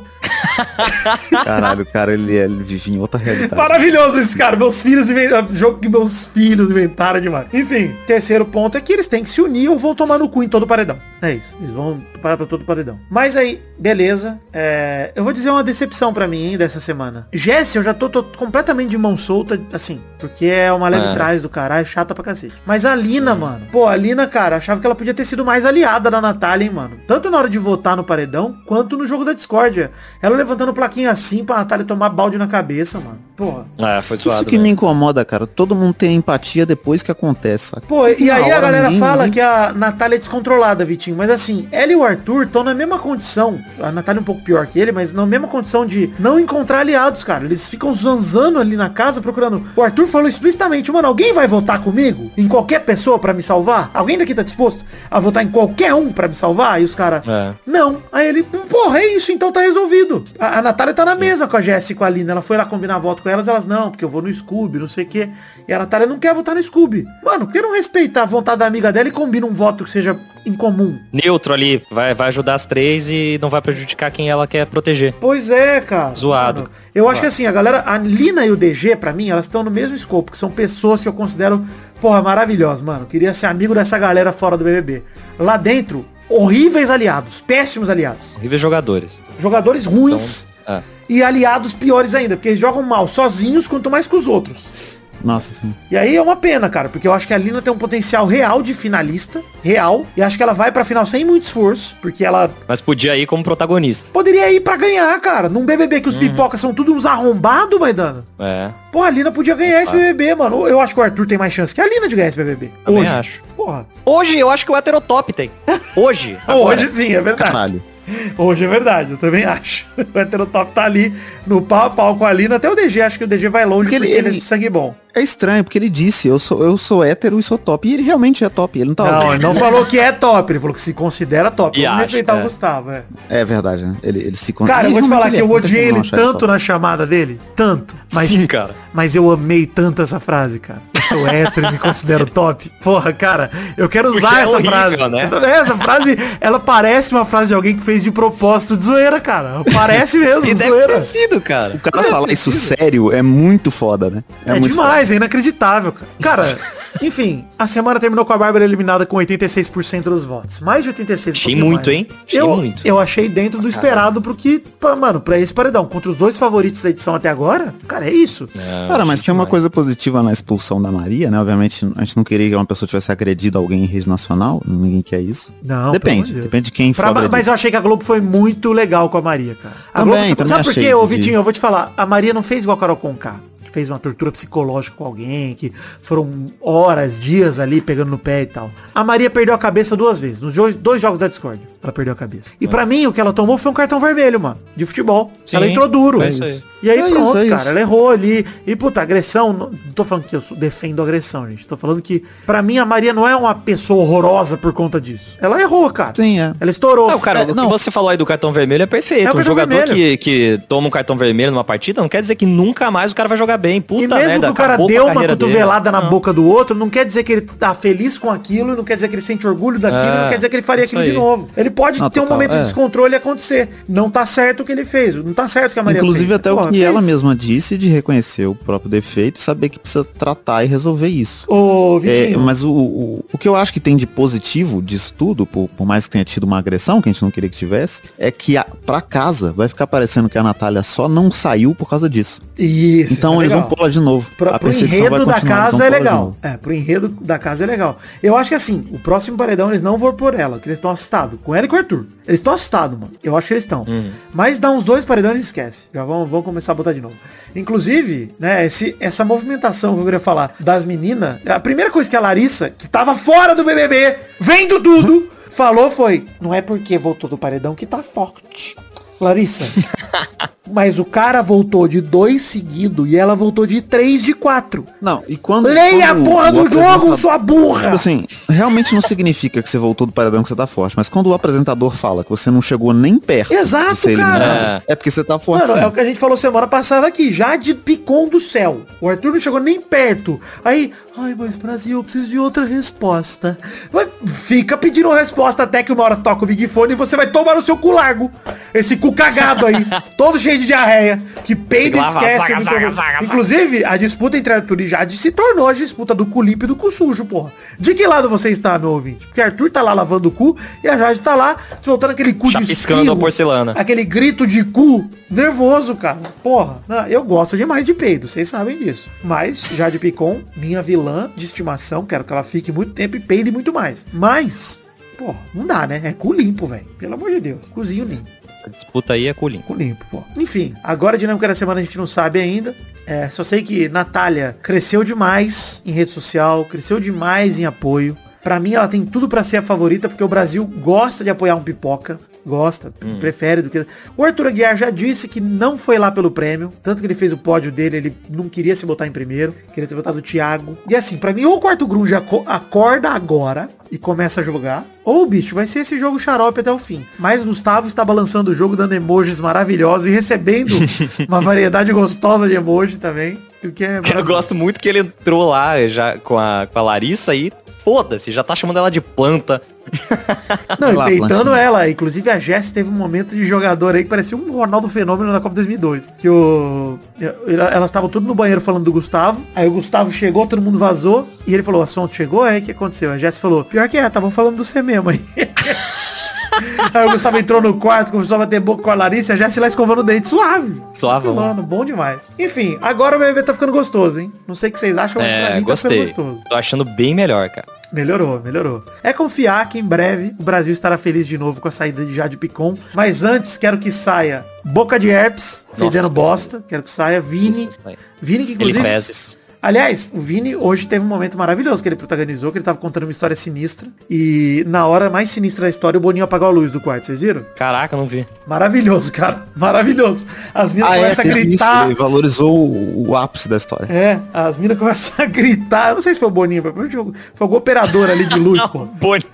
[LAUGHS] Caralho, o cara, ele, ele vive em outra realidade. Maravilhoso esse cara. Meus filhos inventaram. Jogo que meus filhos inventaram demais. Enfim, terceiro ponto é que eles têm que se unir ou vão tomar no cu em todo o paredão. É isso. Eles vão parar pra todo o paredão. Mas aí, beleza. É, eu vou dizer uma decepção pra mim, hein, dessa semana. Jesse, eu já tô, tô completamente de mão solta, assim. Porque é uma leve É. trás do caralho, chata pra cacete. Mas a Lina, mano. Pô, a Lina, cara, achava que ela podia ter sido mais aliada da Natália, hein, mano. Tanto na hora de votar no paredão, quanto no jogo da discórdia. Ela levantando plaquinha assim pra Natália tomar balde na cabeça, mano. Porra. É, foi Isso que me mesmo. incomoda, cara. Todo mundo tem empatia depois que acontece. Pô, e aí a galera ninguém- fala ninguém- que a Natália é descontrolada, Vitinho. Mas assim, ela e o Arthur estão na mesma condição. A Natália é um pouco pior que ele, mas na mesma condição de não encontrar aliados, cara. Eles ficam zanzando ali na casa procurando. O Arthur falou explicitamente, mano, alguém vai votar comigo? Em qualquer pessoa pra me salvar? Alguém daqui tá disposto a votar em qualquer um pra me salvar? E os caras, É. não. Aí ele, porra, é isso, então tá resolvido. A, a Natália tá na mesma com a Jéssica e com a Lina. Ela foi lá combinar voto com elas, elas não, porque eu vou no Scooby, não sei o quê. E a Natália não quer votar no Scooby. Mano, por que não respeitar a vontade da amiga dela e combina um voto que seja em comum? Neutro ali, vai, vai ajudar as três e não vai prejudicar quem ela quer proteger. Pois é, cara. Zoado. Mano, eu acho que assim, a galera, a Lina e o DG, pra mim, elas estão no mesmo escopo, que são pessoas que eu considero, porra, maravilhosas, mano. Queria ser amigo dessa galera fora do BBB. Lá dentro, horríveis aliados, péssimos aliados. Horríveis jogadores. Jogadores ruins Então, é. e aliados piores ainda, porque eles jogam mal sozinhos, quanto mais com os outros. Nossa, sim. E aí é uma pena, cara, porque eu acho que a Lina tem um potencial real de finalista, real, e acho que ela vai pra final sem muito esforço, porque ela Mas podia ir como protagonista. poderia ir pra ganhar, cara, num BBB que os pipocas são tudo uns arrombados, Maidana. É, Porra, a Lina podia ganhar esse BBB, mano. Eu acho que o Arthur tem mais chance que a Lina de ganhar esse BBB. também Hoje. acho. Porra. Hoje eu acho que o heterotop tem. [LAUGHS] Hoje. agora. Hoje sim, é verdade. Caralho. Hoje é verdade, eu também acho. [LAUGHS] O heterotop tá ali no pau a pau com a Lina, até o DG, acho que o DG vai longe Porque porque, ele- ele, é ele- de sangue bom. É estranho, porque ele disse, eu sou, eu sou hétero e sou top. E ele realmente é top. Ele não tá Não, ele não falou que é top, ele falou que se considera top. E Vamos acha, respeitar é. o Gustavo, é. É verdade, né? Ele, ele se con- Cara, eu vou te [LAUGHS] falar que é. eu Muita gente odiei ele ele tanto top. na chamada dele, tanto. Mas, Sim, cara. Mas eu amei tanto essa frase, cara. Eu sou hétero e me considero top. Porra, cara, eu quero usar Porque é essa horrível, frase. né? Essa, essa frase, ela parece uma frase de alguém que fez de propósito de zoeira, cara. Parece mesmo, E deve zoeira. ter sido, cara. O cara falar isso sério é muito foda, né? É, muito demais, é inacreditável, cara. Cara, enfim, a semana terminou com a Bárbara eliminada com 86% dos votos. Mais de 86%. Achei um muito, mais. hein? Achei eu, muito. Eu achei dentro do esperado pro que, mano, pra esse paredão. Contra os dois favoritos da edição até agora, cara, é isso. Não, Cara, mas tem uma demais. coisa positiva na expulsão da Maria, né? Obviamente, a gente não queria que uma pessoa tivesse agredido alguém em rede nacional. Ninguém quer isso. Não, pelo Depende. de. Depende de quem for Pra- mas eu achei que a Globo foi muito legal com a Maria, cara. A Também, Globo, também sabe por quê, ô. Vitinho? Eu vou te falar. A Maria não fez igual a Carol Conká. Fez uma tortura psicológica com alguém, que foram horas, dias ali pegando no pé e tal. A Maria perdeu a cabeça duas vezes. Nos dois jogos da Discord, ela perdeu a cabeça. E pra mim, o que ela tomou foi um cartão vermelho, mano. De futebol. Sim, ela entrou duro. é isso aí. E aí É pronto, isso, é cara. isso. Ela errou ali. E puta, agressão. Não tô falando que eu defendo agressão, gente. Tô falando que, pra mim, a Maria não é uma pessoa horrorosa por conta disso. Ela errou, cara. Sim, é. Ela estourou. Não, cara, É, o que não. você falou aí do cartão vermelho é perfeito. É o um jogador vermelho. que, que toma um cartão vermelho numa partida não quer dizer que nunca mais o cara vai jogar bem. Puta e mesmo merda, que o cara deu uma carreira dele. cotovelada na Não. boca do outro, não quer dizer que ele tá feliz com aquilo, não quer dizer que ele sente orgulho daquilo, É, não quer dizer que ele faria aquilo de aí. novo. Ele pode Não, ter um total, momento é. de descontrole e acontecer. Não tá certo o que ele fez, não tá certo o que a Maria Inclusive fez. até o que fez. ela mesma disse de reconhecer o próprio defeito e saber que precisa tratar e resolver isso. Ô, É, Vitinho, mas o, o, o que eu acho que tem de positivo disso tudo, por, por mais que tenha tido uma agressão, que a gente não queria que tivesse, é que a, pra casa vai ficar parecendo que a Natália só não saiu por causa disso. isso, então isso é eles legal. pôr ela de novo. Pra, a pro enredo da casa é legal. É, pro enredo da casa é legal. Eu acho que assim, o próximo paredão eles não vão por ela, que eles estão assustados. Com ela e com o Arthur. Eles estão assustados, mano. Eu acho que eles estão. Uhum. Mas dá uns dois paredões e esquece. Já vão, vão começar a botar de novo. Inclusive, né, esse, essa movimentação que eu queria falar das meninas, a primeira coisa que a Larissa, que tava fora do BBB, vendo tudo, [LAUGHS] falou foi, não é porque voltou do paredão que tá forte. Larissa, [LAUGHS] Mas o cara voltou de dois seguido e ela voltou de três de quatro. Não, e quando. Leia a quando porra o do jogo, sua burra! Tipo assim, realmente não significa que você voltou do paredão que você tá forte, mas quando o apresentador fala que você não chegou nem perto Exato, cara. eliminado, é porque você tá forte. Mano, é o que a gente falou semana passada aqui, já de picom do céu. O Arthur não chegou nem perto. Aí, ai, mas Brasil, eu preciso de outra resposta. Vai- Fica pedindo resposta até que uma hora toca o Big Fone e você vai tomar no seu cu largo. Esse cu cagado aí, [LAUGHS] todo cheio de diarreia, que peida e esquece. zaga, zaga, zaga. Inclusive, a disputa entre Arthur e Jade se tornou a disputa do cu limpo e do cu sujo, porra. De que lado você está, meu ouvinte? Porque Arthur tá lá lavando o cu e a Jade tá lá soltando aquele cu de Chapiscando esquilo, a porcelana. Aquele grito de cu nervoso, cara. Porra, não, eu gosto demais de peido, vocês sabem disso. Mas, Jade Picon, minha vilã de estimação, quero que ela fique muito tempo e peide muito mais. Mas, porra, não dá, né? É cu limpo, velho. Pelo amor de Deus. Cozinho limpo. A disputa aí é colinho. Cu limpo, pô. Enfim, agora a dinâmica da semana a gente não sabe ainda. É, só sei que Natália cresceu demais em rede social, cresceu demais em apoio. Pra mim, ela tem tudo pra ser a favorita, porque o Brasil gosta de apoiar um pipoca. Gosta, prefere do que. O Arthur Aguiar já disse que não foi lá pelo prêmio. Tanto que ele fez o pódio dele, ele não queria se botar em primeiro. Queria ter botado o Thiago. E assim, pra mim, ou o quarto grunge aco- acorda agora e começa a jogar. Ou, bicho, vai ser esse jogo xarope até o fim. Mas Gustavo está balançando o jogo, dando emojis maravilhosos e recebendo [LAUGHS] uma variedade gostosa de emoji também. Que é Eu gosto muito que ele entrou lá já com a, com a Larissa e foda-se, já tá chamando ela de planta. [LAUGHS] Não, e Lá, peitando plantinha. ela. Inclusive a Jess teve um momento de jogador aí que parecia um Ronaldo Fenômeno da Copa 2002. Que o... Elas estavam tudo no banheiro falando do Gustavo. Aí o Gustavo chegou, todo mundo vazou. E ele falou, assunto chegou? Aí o que aconteceu? A Jess falou, pior que é, estavam falando do você mesmo aí. [LAUGHS] Aí o Gustavo entrou no quarto, começou a bater boca com a Larissa, a Jess lá escovando o dente, suave. Suavão. Mano, bom demais. Enfim, agora o BBB tá ficando gostoso, hein? Não sei o que vocês acham, mas pra É, mim gostei. tá ficando gostoso. Tô achando bem melhor, cara. Melhorou, melhorou. É confiar que em breve o Brasil estará feliz de novo com a saída de Jade Picon. Mas antes, quero que saia Boca de Herpes, fedendo bosta. Quero que saia Vini. Vini que Ele inclusive... fezes. Aliás, o Vini hoje teve um momento maravilhoso que ele protagonizou, que ele tava contando uma história sinistra. E na hora mais sinistra da história, o Boninho apagou a luz do quarto, vocês viram? Caraca, não vi. Maravilhoso, cara. Maravilhoso. As minas Ah, é, começam a teve isso, gritar. ele valorizou o, o ápice da história. É, as minas começam a gritar. Eu não sei se foi o Boninho, foi algum operador ali de [LAUGHS] luz, pô. Boninho.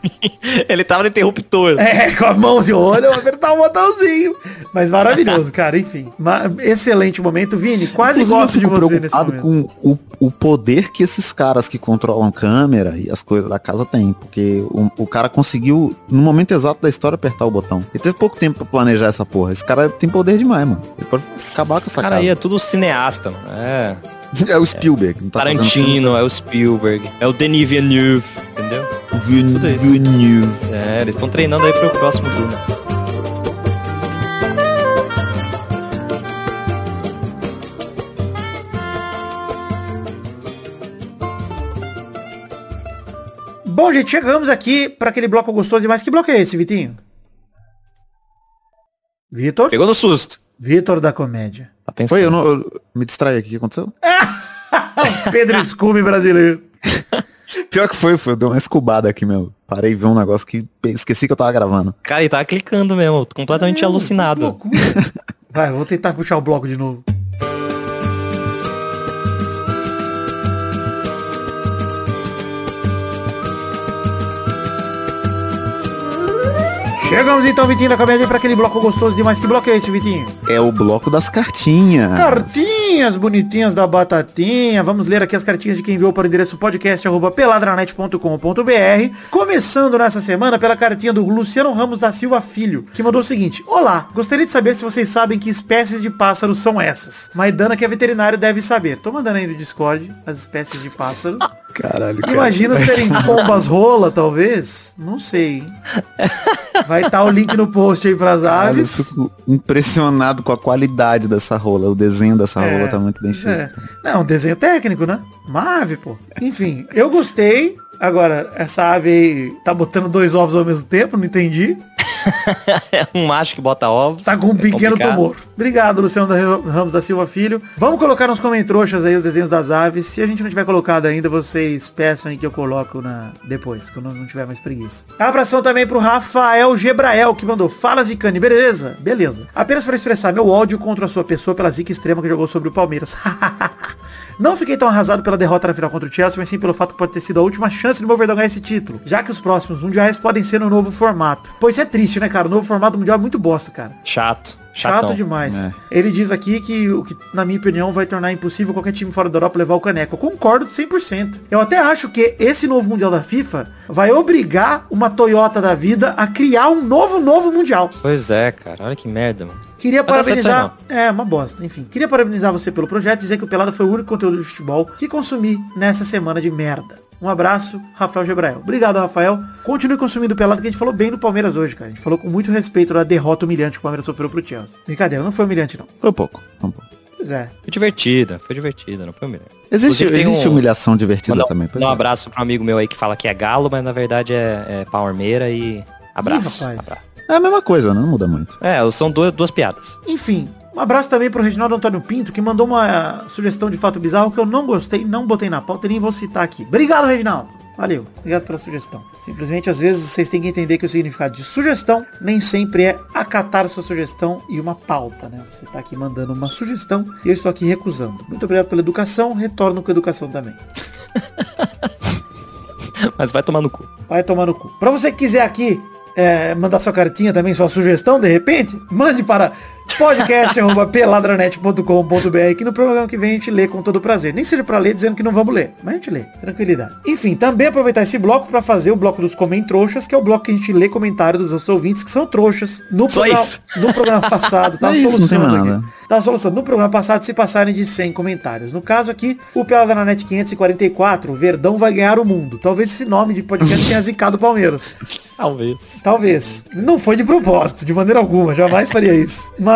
Ele tava no interruptor. É, com a mão assim, olha, eu vou apertar o botãozinho. Mas maravilhoso, cara, enfim. Ma- excelente momento. Vini, quase Inclusive, gosto de você nesse momento. com o, o poder que esses caras que controlam câmera e as coisas da casa têm. Porque o, o cara conseguiu, no momento exato da história, apertar o botão. Ele teve pouco tempo pra planejar essa porra. Esse cara tem poder demais, mano. Ele pode acabar com essa cara casa. aí é tudo cineasta, mano. É. É o Spielberg. Não tá Tarantino, é o Spielberg, é o Denis Villeneuve, entendeu? Villeneuve. É, eles estão treinando aí pro próximo Duna. Bom, gente, chegamos aqui para aquele bloco gostoso demais. Que bloco é esse, Vitinho? Vitor? Pegou no susto. Vitor da comédia. Tá pensando. Foi, eu, não, eu me distraí aqui. O que aconteceu? [LAUGHS] Pedro Scooby brasileiro. [LAUGHS] Pior que foi, foi. Eu dei uma escubada aqui, meu. Parei de ver um negócio que esqueci que eu tava gravando. Cara, ele tava clicando mesmo, completamente Meu, alucinado. Vai, vou tentar puxar o bloco de novo. Chegamos então, Vitinho da comédia, para aquele bloco gostoso demais. Que bloco é esse, Vitinho? É o bloco das cartinhas. Cartinhas bonitinhas da batatinha. Vamos ler aqui as cartinhas de quem enviou para o endereço podcast arroba peladranet.com.br. Começando nessa semana pela cartinha do Luciano Ramos da Silva Filho, que mandou o seguinte: Olá, gostaria de saber se vocês sabem que espécies de pássaros são essas. Maidana, que é veterinário, deve saber. Tô mandando aí no Discord as espécies de pássaro. Caralho, cara. Imagino [LAUGHS] serem pombas rola, talvez. Não sei. hein? Vai estar o link no post aí pras Cara, eu aves. fico impressionado com a qualidade dessa rola. O desenho dessa É, rola tá muito bem feito. É. Não, desenho técnico, né? Uma ave, pô. Enfim, eu gostei. Agora, essa ave aí tá botando dois ovos ao mesmo tempo, não entendi. [LAUGHS] É um macho que bota ovos. Tá com um É pequeno complicado. tumor. Obrigado, Luciano da Ramos da Silva Filho. Vamos colocar nos comentários aí os desenhos das aves. Se a gente não tiver colocado ainda, vocês peçam aí que eu coloco na depois, quando não tiver mais preguiça. Abração também pro Rafael Gebrael, que mandou Fala Zicane, beleza? Beleza. Apenas para expressar meu ódio contra a sua pessoa pela zica extrema que jogou sobre o Palmeiras. [LAUGHS] Não fiquei tão arrasado pela derrota na final contra o Chelsea, mas sim pelo fato que pode ter sido a última chance do meu Verdão ganhar esse título. Já que os próximos mundiais podem ser no novo formato. Pois é triste, né, cara? O novo formato mundial é muito bosta, cara. Chato. Chato Chatão. demais. É. Ele diz aqui que o que, na minha opinião, vai tornar impossível qualquer time fora da Europa levar o caneco. Eu concordo 100%. Eu até acho que esse novo Mundial da FIFA vai obrigar uma Toyota da vida a criar um novo, novo Mundial. Pois é, cara. Olha que merda, mano. Queria certo parabenizar. É, uma bosta. Enfim, queria parabenizar você pelo projeto e dizer que o Pelada foi o único conteúdo de futebol que consumi nessa semana de merda. Um abraço, Rafael Gebrael. Obrigado, Rafael. Continue consumindo o Pelada, que a gente falou bem do Palmeiras hoje, cara. A gente falou com muito respeito da derrota humilhante que o Palmeiras sofreu pro Chelsea. Brincadeira, não foi humilhante, não. Foi um pouco. Foi um pouco. Pois é. Foi divertida, foi divertida, não foi melhor. Existe, existe um- humilhação divertida também. um é. abraço um amigo meu aí que fala que é galo, mas na verdade é, é palmeira e abraço. Ih, rapaz. abraço. É a mesma coisa, né? não muda muito. É, são duas, duas piadas. Enfim, um abraço também pro Reginaldo Antônio Pinto, que mandou uma sugestão de fato bizarro que eu não gostei, não botei na pauta e nem vou citar aqui. Obrigado, Reginaldo. Valeu, obrigado pela sugestão. Simplesmente, às vezes, vocês têm que entender que o significado de sugestão nem sempre é acatar sua sugestão e uma pauta, né? Você tá aqui mandando uma sugestão e eu estou aqui recusando. Muito obrigado pela educação, retorno com educação também. [LAUGHS] Mas vai tomar no cu. Vai tomar no cu. Pra você que quiser aqui é, mandar sua cartinha também, sua sugestão, de repente, mande para podcast.peladranet.com.br que no programa que vem a gente lê com todo prazer. Nem seja pra ler dizendo que não vamos ler, mas a gente lê. Tranquilidade. Enfim, também aproveitar esse bloco pra fazer o bloco dos Comentroxas, que é o bloco que a gente lê comentários dos nossos ouvintes que são trouxas no, Só programa, isso. no programa [LAUGHS] passado. Tá É isso, não tem nada. aqui. Tá solucionando. No programa passado, se passarem de 100 comentários. No caso aqui, o Pelada na Net 544, o Verdão vai ganhar o mundo. Talvez esse nome de podcast tenha zicado o Palmeiras. [LAUGHS] Talvez. Talvez. Não foi de propósito, de maneira alguma. Jamais faria isso. Mas,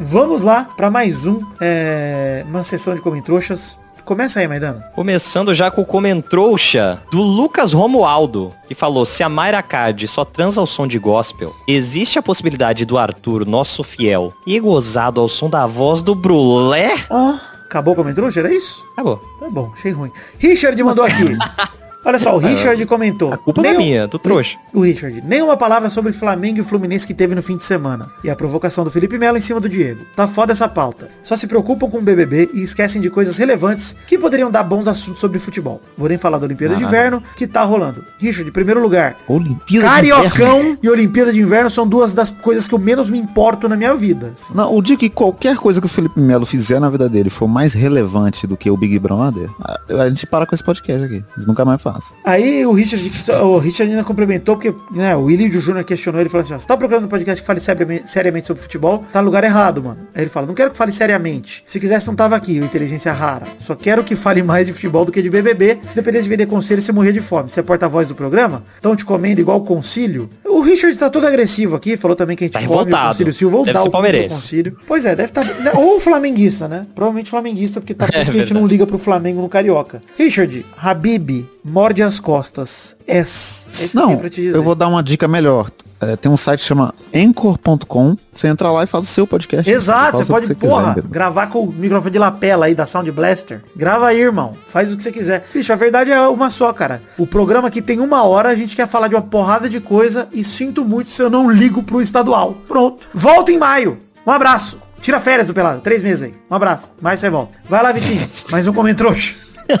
vamos lá para mais um, é, uma sessão de comentroxas. Começa aí, Maidana. Começando já com o comentrouxa do Lucas Romualdo, que falou, se a Mayra Card só transa ao som de gospel, existe a possibilidade do Arthur, nosso fiel, e gozado ao som da voz do Brulé? Ó, acabou o comentrouxa? Era isso? Acabou. Tá bom, achei ruim. Richard mandou aqui. [LAUGHS] Olha só, o Richard comentou. A culpa não é "Nem o- minha, do trouxa. O Richard, nenhuma palavra sobre Flamengo e o Fluminense que teve no fim de semana. E a provocação do Felipe Melo em cima do Diego. Tá foda essa pauta. Só se preocupam com o BBB e esquecem de coisas relevantes que poderiam dar bons assuntos sobre futebol. Vou nem falar da Olimpíada de Ah. Inverno, que tá rolando. Richard, em primeiro lugar, Olimpíada de Inverno. Cariocão e Olimpíada de Inverno são duas das coisas que eu menos me importo na minha vida. assim. Não, o dia que qualquer coisa que o Felipe Melo fizer na vida dele for mais relevante do que o Big Brother, a, a gente para com esse podcast aqui. Nunca mais faz. Aí o Richard, o Richard ainda complementou, porque né, o Willy Júnior questionou ele falou assim, ó, você tá procurando um podcast que fale seriamente, sobre futebol? Tá no lugar errado, mano. Aí ele fala, não quero que fale seriamente. Se quisesse, não tava aqui, o inteligência rara. Só quero que fale mais de futebol do que de BBB. Se dependesse de vender conselho, você morria de fome. Você é porta-voz do programa? Estão te comendo igual o concílio? O Richard tá todo agressivo aqui, falou também que a gente Tá come o revoltado. concílio Silva ou Deve ser o concílio. Pois é, deve estar... ou flamenguista, né? Provavelmente flamenguista, porque tá [LAUGHS] porque a gente não liga pro Flamengo no Carioca. Richard, Habib, morde as costas. S. É isso que eu Não, eu vou dar uma dica melhor. É, tem um site que chama Anchor.com. Você entra lá e faz o seu podcast. Exato, você pode, que porra, quiser, gravar com o microfone de lapela aí da Sound Blaster. Grava aí, irmão. Faz o que você quiser. Bicho, a verdade é uma só, cara. O programa aqui tem uma hora, a gente quer falar de uma porrada de coisa e sinto muito se eu não ligo pro estadual. Pronto. Volta em maio. Um abraço. Tira férias do Pelado. Três meses aí. Um abraço. Mais você volta. Vai lá, Vitinho. Mais um comentrouxa.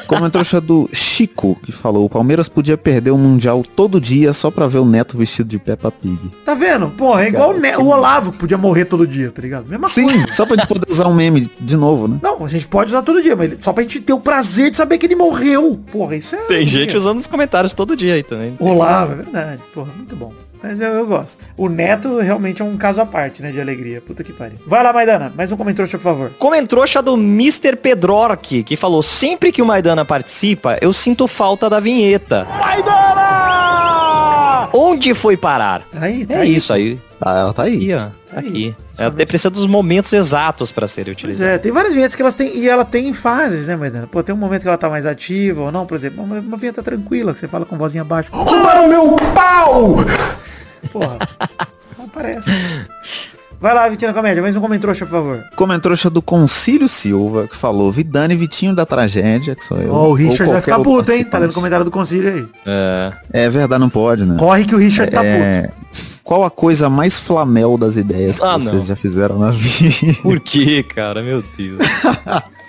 Como trouxa do Chico, que falou, o Palmeiras podia perder o Mundial todo dia só pra ver o Neto vestido de Peppa Pig. Tá vendo? Porra, é igual o, o Olavo que podia morrer todo dia, tá ligado? Mesma Sim, coisa. só pra gente poder usar um meme de novo, né? Não, a gente pode usar todo dia, mas só pra gente ter o prazer de saber que ele morreu. Porra, isso é... Tem gente usando os comentários todo dia aí também. Olavo, é verdade. Porra, muito bom. Mas eu, eu gosto. O Neto realmente é um caso à parte, né, de alegria. Puta que pariu. Vai lá, Maidana. Mais um comentário, por favor. Comentrouxa do Mr. Pedrork, que falou, sempre que o Maidana participa, eu sinto falta da vinheta. Maidana! Onde foi parar? Aí, tá É aí. isso aí. Ah, ela tá aí. Aqui, ó. Tá aí. Aqui. Ela precisa dos momentos exatos pra serem Pois utilizados. é, tem várias vinhetas que elas têm, e ela tem fases, né, Maidana? Pô, tem um momento que ela tá mais ativa ou não, por exemplo, uma, uma vinheta tranquila, que você fala com vozinha baixa. Para o meu pau! Porra. Ah, Parece. Vai lá, Vitinho da Comédia, mais um comentário, por favor. Comentrouxa do Concílio Silva, que falou Vidani Vitinho da Tragédia, que sou eu. Ó, o ou Richard vai ficar puto, hein? Tá lendo comentário do concílio aí. É. É verdade, não pode, né? Corre que o Richard tá puto. É, qual a coisa mais flamel das ideias que Ah, vocês não. já fizeram na vida? Por que, cara? Meu Deus. [LAUGHS]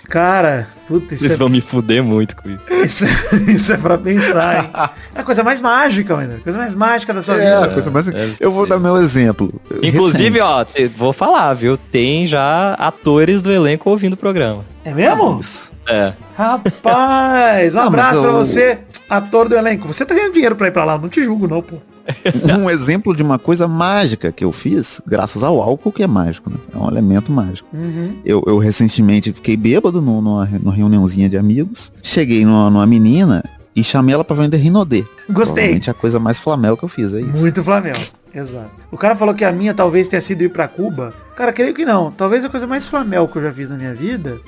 Cara, puta, isso Vocês é, vão me fuder muito com isso. isso, [LAUGHS] isso é pra pensar, hein? É a coisa mais mágica, mano. A coisa mais mágica da sua É, a vida. coisa mais... deve Eu vou dar meu exemplo. Inclusive, Recente. ó, te- vou falar, viu? Tem já atores do elenco ouvindo o programa. É mesmo? Isso. É. Rapaz, um Ah, abraço pra eu- você, ator do elenco. Você tá ganhando dinheiro pra ir pra lá, não te julgo não, pô. [LAUGHS] um exemplo de uma coisa mágica que eu fiz, graças ao álcool que é mágico, né? É um elemento mágico. Uhum. Eu, eu recentemente fiquei bêbado no- numa, numa reuniãozinha de amigos. Cheguei numa, numa menina e chamei ela pra vender Rinodê. Gostei. A coisa mais flamel que eu fiz, é isso. Muito Flamengo. Exato. O cara falou que a minha talvez tenha sido ir pra Cuba. Cara, creio que não. Talvez a coisa mais Flamengo que eu já fiz na minha vida.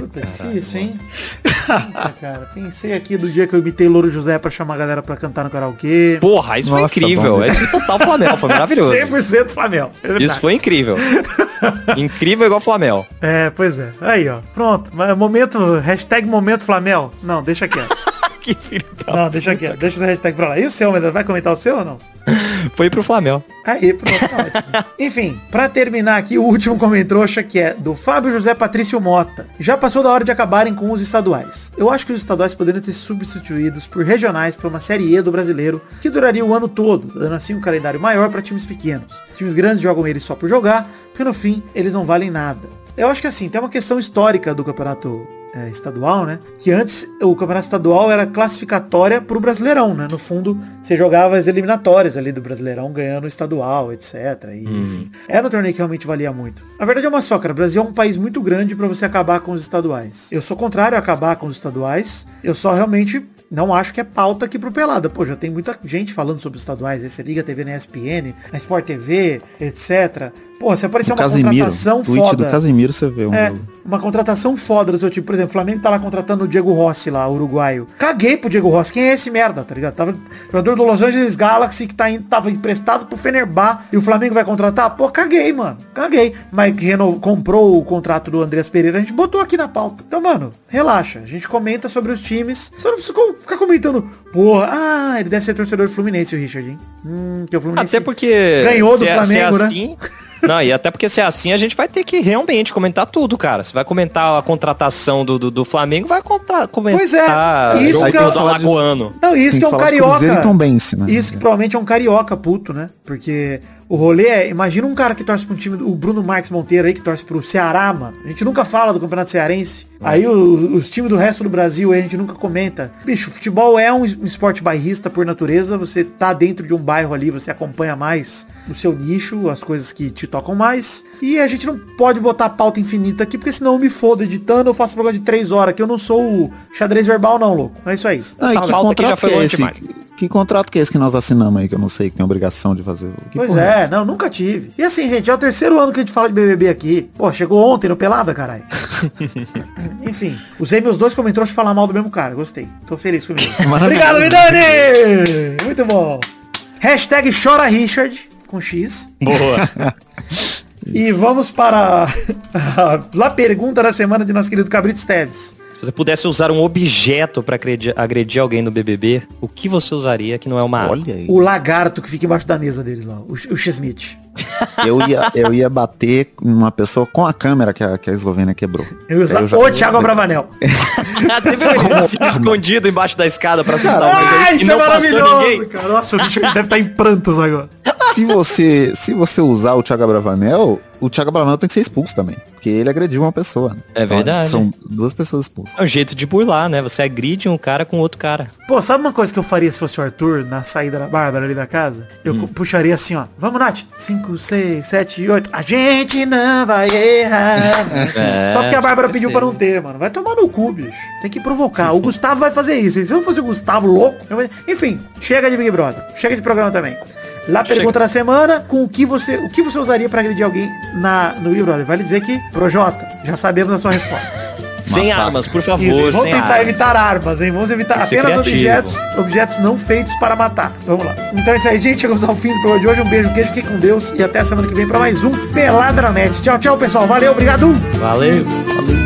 Puta, difícil, hein? Puta, cara. Pensei aqui do dia que eu imitei Louro José pra chamar a galera pra cantar no karaokê. Porra, isso Nossa, foi incrível. bom. Esse foi total Flamengo, foi maravilhoso. 100% Flamengo. É. Isso foi incrível. incrível igual Flamengo. É, pois é. Aí, ó. Pronto. Mas Momento, hashtag momento Flamengo. Não, deixa quieto. [LAUGHS] que filho da... Não, deixa quieto. Deixa essa hashtag pra lá. E o seu? Vai comentar o seu ou não? Foi pro Flamengo. Aí, pronto, tá. [LAUGHS] Enfim, pra terminar aqui, o último comentrouxa que é do Fábio José Patrício Mota. Já passou da hora de acabarem com os estaduais. Eu acho que os estaduais poderiam ser substituídos por regionais para uma Série E do brasileiro, que duraria o ano todo, dando assim um calendário maior para times pequenos. Times grandes jogam eles só por jogar, porque no fim eles não valem nada. Eu acho que assim, tem uma questão histórica do campeonato é, estadual, né? Que antes o campeonato estadual era classificatória pro Brasileirão, né? No fundo, você jogava as eliminatórias ali do Brasileirão ganhando o estadual, etc. E, enfim, era um torneio que realmente valia muito. A verdade é uma só, cara. O Brasil é um país muito grande pra você acabar com os estaduais. Eu sou contrário a acabar com os estaduais. Eu só realmente não acho que é pauta aqui pro Pelada. Pô, já tem muita gente falando sobre os estaduais. Aí você liga a TV na ESPN, na Sport TV, etc. Pô, se aparecer O uma Casimiro, contratação tweet foda. do Casimiro você vê um É, jogo. uma contratação foda do seu time. Por exemplo, o Flamengo tá lá contratando o Diego Rossi lá, uruguaio. Caguei pro Diego Rossi. Quem é esse merda, tá ligado? Tava jogador do Los Angeles Galaxy que tá indo, tava emprestado pro Fenerbah e o Flamengo vai contratar? Pô, caguei, mano. Caguei. Mas reno, comprou o contrato do Andreas Pereira, a gente botou aqui na pauta. Então, mano, relaxa. A gente comenta sobre os times. Só não precisa ficar comentando, porra, ah, ele deve ser torcedor do Fluminense, o Richard, hein? Hum, que o Fluminense Até porque... ganhou do se é- se é Flamengo, né? [LAUGHS] assim- Não, e até porque se é assim, a gente vai ter que realmente comentar tudo, cara. Você vai comentar a contratação do, do, do Flamengo, vai contra, comentar Pois é, isso jogo que do Alagoano. Não, isso Tem que é um carioca. Tombense, né? Isso que provavelmente é um carioca puto, né? Porque o rolê é, imagina um cara que torce pra um time, o Bruno Marques Monteiro aí, que torce pro Ceará, mano. A gente nunca fala do Campeonato Cearense. Aí o- os times do resto do Brasil aí a gente nunca comenta. Bicho, futebol é um es- esporte bairrista por natureza. Você tá dentro de um bairro ali, você acompanha mais o seu nicho, as coisas que te tocam mais. E a gente não pode botar pauta infinita aqui, porque senão eu me fodo editando, eu faço programa de três horas, que eu não sou o xadrez verbal não, louco. É isso aí. Ah, Essa que contrato foi que é esse? demais. Que contrato que é esse que nós assinamos aí, que eu não sei, que tem obrigação de fazer? Que Pois é, essa? não, nunca tive. E assim, gente, é o terceiro ano que a gente fala de BBB aqui. Pô, chegou ontem no Pelada, caralho. [LAUGHS] Enfim, usei meus dois comentários pra falar mal do mesmo cara. Gostei. Tô feliz comigo. [LAUGHS] Obrigado, Vidani! Muito bom. Hashtag chora Richard, com X. Boa. [LAUGHS] E vamos para a pergunta da semana de nosso querido Cabrito Steves. Se você pudesse usar um objeto pra agredir, agredir alguém no BBB, o que você usaria que não é uma? Olha aí. O lagarto que fica embaixo da mesa deles lá, o, o X-Smith. Eu ia, eu ia bater uma pessoa com a câmera que a, que a Eslovênia quebrou. Eu ia já- o Thiago Abravanel. [LAUGHS] [LAUGHS] Você viu ele escondido embaixo da escada pra assustar Ai, alguém e isso é não passou maravilhoso, ninguém? cara. Nossa, o bicho deve estar em prantos agora. Se você, se você usar o Thiago Abravanel, o Thiago Abravanel tem que ser expulso também. Porque ele agrediu uma pessoa. É verdade. São duas pessoas expulsas. É um jeito de burlar, né? Você agride um cara com outro cara. Pô, sabe uma coisa que eu faria se fosse o Arthur na saída da Bárbara ali da casa? Eu Hum. puxaria assim, ó. Vamos, Nath. 5, 6, 7, 8. A gente não vai errar. [LAUGHS] É, Só porque a Bárbara pediu pra não ter, mano. Vai tomar no cu, bicho. Tem que provocar. O Gustavo vai fazer isso. E se eu fosse o Gustavo louco, eu... enfim, chega de Big Brother. Chega de programa também. Lá pergunta da semana, com o que você, o que você usaria pra agredir alguém na, no Big Brother? Vale dizer que, Projota, já sabemos a sua resposta. [LAUGHS] Sem armas, por favor, Isso, vamos sem tentar armas. evitar armas, hein? Vamos evitar apenas objetos, objetos não feitos para matar. Vamos lá. Então é isso aí, gente. Chegamos ao fim do programa de hoje. Um beijo, um queijo, fiquem com Deus. E até a semana que vem para mais um Peladranet. Tchau, tchau, pessoal. Valeu, obrigado. Valeu. Nossos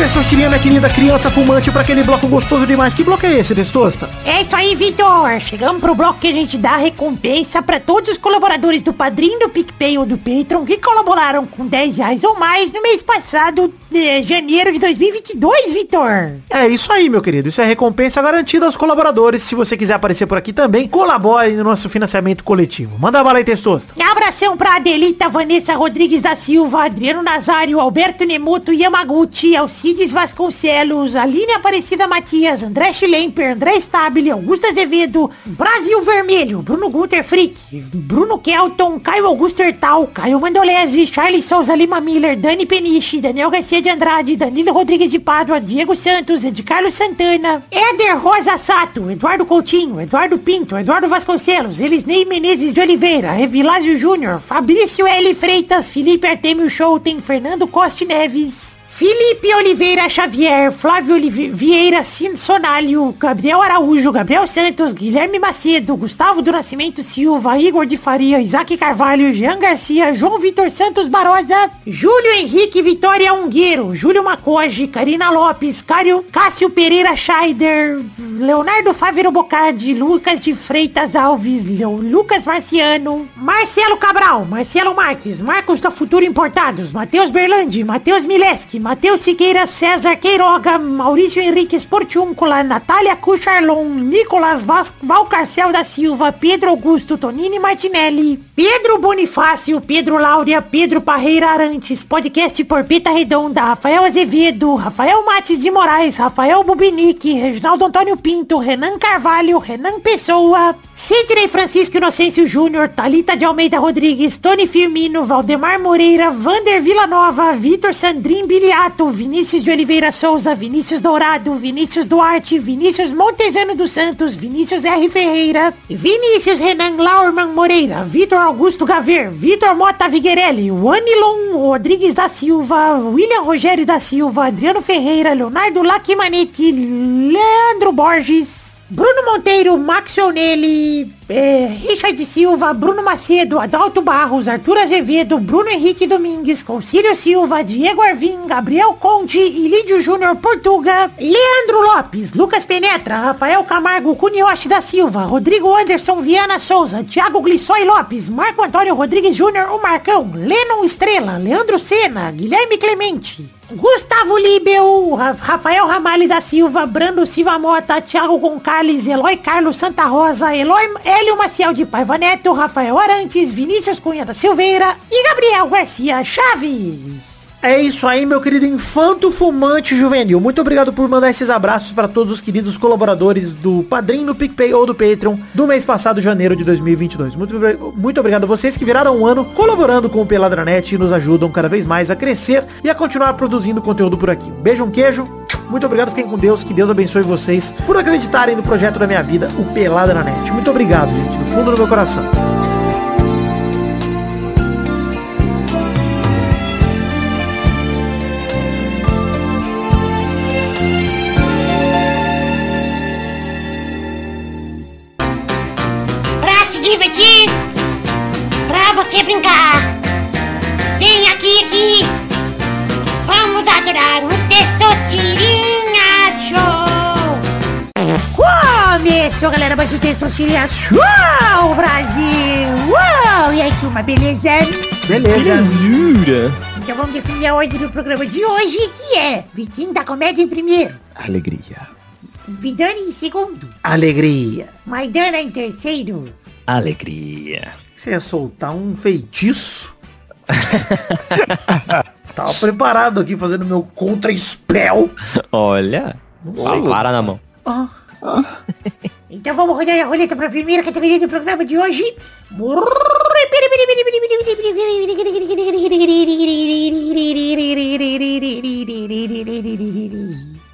Chegamos, Testosterinha, minha querida criança fumante, para aquele bloco gostoso demais. Que bloco é esse, Testosta? É isso aí, Vitor. Chegamos pro bloco que a gente dá recompensa pra todos os colaboradores do Padrinho, do PicPay ou do Patreon que colaboraram com 10 reais ou mais no mês passado, de janeiro de 2022, Vitor. É isso aí, meu querido. Isso é recompensa garantida aos colaboradores. Se você quiser aparecer por aqui também, colabore no nosso financiamento coletivo. Manda bala aí, Testosta. Abração pra Adelita, Vanessa Rodrigues da Silva, Adriano Nazário, Alberto Nemoto Yamaguchi, Alcides Vasconcelos, Aline Aparecida Matias, André Schlemper, André Stabile, Augusto Azevedo, Brasil Vermelho, Bruno Gunter Frick, Bruno Kelton, Caio Augusto Hertal, Caio Mandolese, Charles Souza Lima Miller, Dani Peniche, Daniel Garcia de Andrade, Danilo Rodrigues de Pádua, Diego Santos, Ed Carlos Santana, Éder Rosa Sato, Eduardo Coutinho, Eduardo Pinto, Eduardo Vasconcelos, Elisnei Menezes de Oliveira, Evilásio Júnior, Fabrício L. Freitas, Felipe Artemio Schouten, Fernando Costa Neves, Felipe Oliveira Xavier, Flávio Olive- Vieira Sonalho, Gabriel Araújo, Gabriel Santos, Guilherme Macedo, Gustavo do Nascimento Silva, Igor de Faria, Isaac Carvalho, Jean Garcia, João Vitor Santos Barosa, Júlio Henrique Vitória Ungueiro, Júlio Macoge, Karina Lopes, Cário, Cássio Pereira Scheider, Leonardo Fávero Bocardi, Lucas de Freitas Alves, Leo- Lucas Marciano, Marcelo Cabral, Marcelo Marques, Marcos da Futuro Importados, Matheus Berlandi, Matheus Mileski, Matheus Siqueira, César Queiroga, Maurício Henrique Sportiúncula, Natália Cucharlon, Nicolas Valcarcel da Silva, Pedro Augusto Tonini Martinelli, Pedro Bonifácio, Pedro Láurea, Pedro Parreira Arantes, podcast Porpeta Redonda, Rafael Azevedo, Rafael Mates de Moraes, Rafael Bubinique, Reginaldo Antônio Pinto, Renan Carvalho, Renan Pessoa, Sidney Francisco Inocêncio Júnior, Talita de Almeida Rodrigues, Tony Firmino, Valdemar Moreira, Vander Villanova, Vitor Sandrin Biliato, Vinícius de Oliveira Souza, Vinícius Dourado, Vinícius Duarte, Vinícius Montezano dos Santos, Vinícius R. Ferreira, Vinícius Renan Laurman Moreira, Vitor Augusto Gaver, Vitor Mota Viguerelli, Wanilon Rodrigues da Silva, William Rogério da Silva, Adriano Ferreira, Leonardo Lacimanetti, Leandro Borges, Bruno Monteiro, Max Onelli, é, Richard Silva, Bruno Macedo, Adalto Barros, Arthur Azevedo, Bruno Henrique Domingues, Concílio Silva, Diego Arvim, Gabriel Conde, Ilídio Júnior Portuga, Leandro Lopes, Lucas Penetra, Rafael Camargo, Cunioche da Silva, Rodrigo Anderson Viana Souza, Thiago Glissói Lopes, Marco Antônio Rodrigues Júnior, o Marcão, Lennon Estrela, Leandro Sena, Guilherme Clemente, Gustavo Libel, Ra- Rafael Ramalho da Silva, Brando Silva Mota, Thiago Gonçalves, Eloy Carlos Santa Rosa, Eloy Hélio Maciel de Paiva Neto, Rafael Arantes, Vinícius Cunha da Silveira e Gabriel Garcia Chaves. É isso aí, meu querido infanto fumante juvenil. Muito obrigado por mandar esses abraços para todos os queridos colaboradores do Padrinho, do PicPay ou do Patreon do mês passado, janeiro de 2022. Muito, muito obrigado a vocês que viraram um ano colaborando com o Peladranet e nos ajudam cada vez mais a crescer e a continuar produzindo conteúdo por aqui. Beijo, um queijo. Muito obrigado, fiquem com Deus. Que Deus abençoe vocês por acreditarem no projeto da minha vida, o Peladranet. Muito obrigado, gente, do fundo do meu coração. Brincar. Vem aqui, aqui. Vamos adorar o Testosterinha Show. Começou, galera, mais um Testosterinha Show, Brasil. Uau, e aí, turma, beleza? Beleza. Belezura. Então vamos definir a ordem do programa de hoje, que é Vitinho da Comédia em primeiro, Alegria. Vidani em segundo, Alegria. Maidana em terceiro, Alegria. Você ia soltar um feitiço. [LAUGHS] Tava preparado aqui fazendo meu contra-spell. Olha. Para na mão. [LAUGHS] Então vamos rodar a roleta para a primeira categoria do programa de hoje.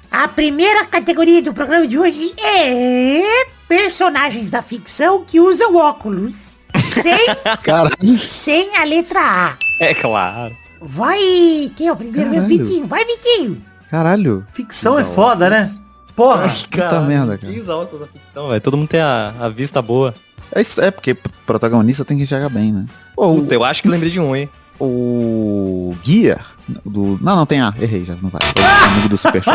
A primeira categoria do programa de hoje é personagens da ficção que usam óculos. Sem, [LAUGHS] Caralho. sem a letra A. É claro. Vai, quem é o primeiro? Meu Caralho. Vitinho, vai Vitinho. Caralho. Ficção é foda, né? Porra. Puta merda, cara. Que usa óculos da ficção, velho. Todo mundo tem a, a vista boa. É, é porque protagonista tem que enxergar bem, né? Pô, Puta, eu acho que lembrei de um, hein? O Gear do. Não, não tem A, errei já, não vai. É o amigo do Super Show.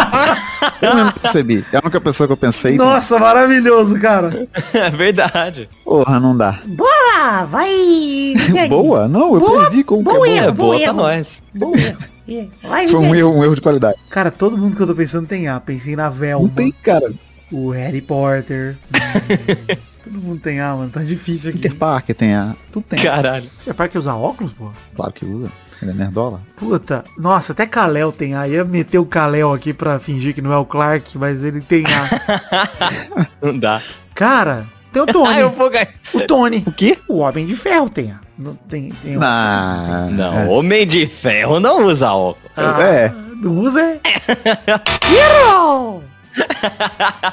Eu mesmo percebi. É a única pessoa que eu pensei. Nossa, maravilhoso, cara. É verdade. Porra, não dá. Boa, vai. Boa? Não, eu Boa, perdi como que boa é boa. erro. É boa pra erro. nós. Erro. É, Vai, Foi um erro, um erro de qualidade. Cara, todo mundo que eu tô pensando tem A. Pensei na Velma, Não tem, cara. o Harry Potter. [LAUGHS] Todo mundo tem A, mano. Tá difícil aqui. Peter Parker tem A. Tudo tem. Caralho. É para que usar óculos, pô? Claro que usa. Ele é nerdola. Puta, nossa, até Kalel tem A. Ia meter o Kalel aqui pra fingir que não é o Clark, mas ele tem A. [LAUGHS] Não dá. Cara, tem o Ah, Tony. [LAUGHS] eu vou ganhar. O Tony. O quê? O Homem de Ferro tem A. Não, tem, tem um- Não. Não, Homem de Ferro não usa óculos. Ah, É. Não usa [LAUGHS] é. Hero!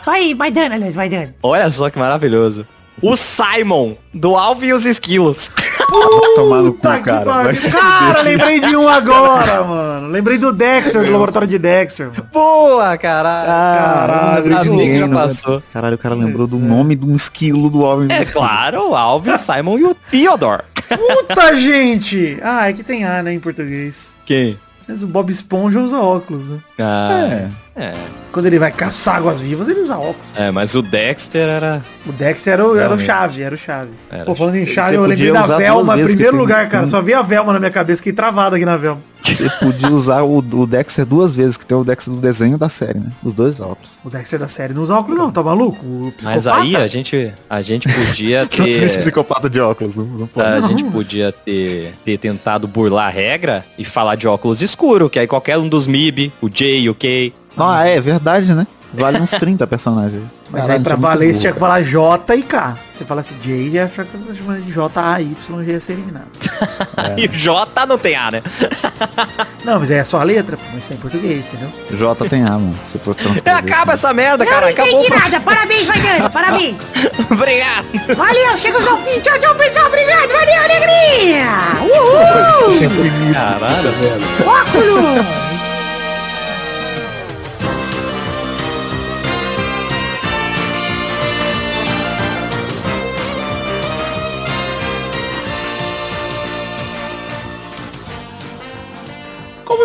Vai, vai dando, aliás, vai dando. Olha só que maravilhoso. O Simon, do Alvin e os Esquilos. Tomar no cu, Tá cara. se Cara, lembrei de um agora, mano. Lembrei do Dexter, do laboratório de Dexter, mano. Boa, caralho. Caralho, ninguém, passou. Caralho, o cara lembrou do nome de um esquilo do homem. É claro, o Alvin, o Simon e o Theodore. Puta, gente! Ah, é que tem A, né, em português. Quem? Mas o Bob Esponja usa óculos, né? Ah, é. Quando ele vai caçar águas vivas, ele usa óculos. É, mas o Dexter era... O Dexter era o, era o chave, era o chave. Era Pô, falando em chave, Você eu lembrei da Velma, em primeiro porque tem- lugar, cara. Só vi a Velma na minha cabeça, fiquei travado aqui na Velma. Você podia usar o, o Dexter duas vezes, que tem o Dexter do desenho da série, né? Os dois óculos. O Dexter da série não usa óculos não, tá maluco? O Mas aí a gente, a gente podia [LAUGHS] Não existe ter... psicopata de óculos, não, não pode. A gente podia ter, ter tentado burlar a regra e falar de óculos escuro, que aí qualquer um dos MIB, o J, o K, Ah, é verdade, né? [LAUGHS] Vale uns 30 personagens. Mas Caralho, aí pra muito valer, você tinha que falar J e K. Você falasse J, ia achar que você chamando de J, A, Y, já ia ser eliminado. e o J não tem A, né? [LAUGHS] Não, mas aí é só a letra, mas tá em português, entendeu? J tem A, mano. Se fosse [LAUGHS] transcrever. Acaba essa merda, cara. não Acabou. entendi nada. Parabéns, vai dando. Parabéns. Obrigado. Valeu, chegamos ao fim. Tchau, tchau, pessoal. Obrigado, valeu, alegria. Uhul. Caralho. Óculos.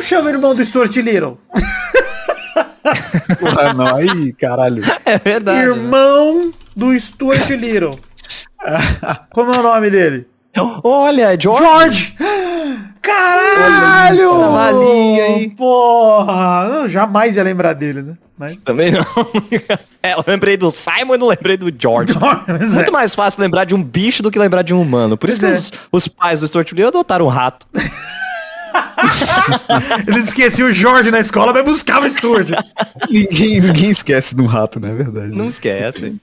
Chama o irmão do Stuart Little? [LAUGHS] Porra, não. Aí, caralho. [LAUGHS] É verdade. né? Irmão do Stuart Little. Como é o nome dele? Olha, George. George! Caralho! Cavalinha, hein? Porra! Eu jamais ia lembrar dele, né? Mas... Também não. [LAUGHS] É, eu lembrei do Simon e não lembrei do George. É. Muito mais fácil lembrar de um bicho do que lembrar de um humano. Por isso que Pois é. os, os pais do Stuart Little adotaram um rato. Eles esqueciam o Jorge na escola, mas buscava o Stuart. ninguém, ninguém esquece de um rato, né? É verdade. Não esquece.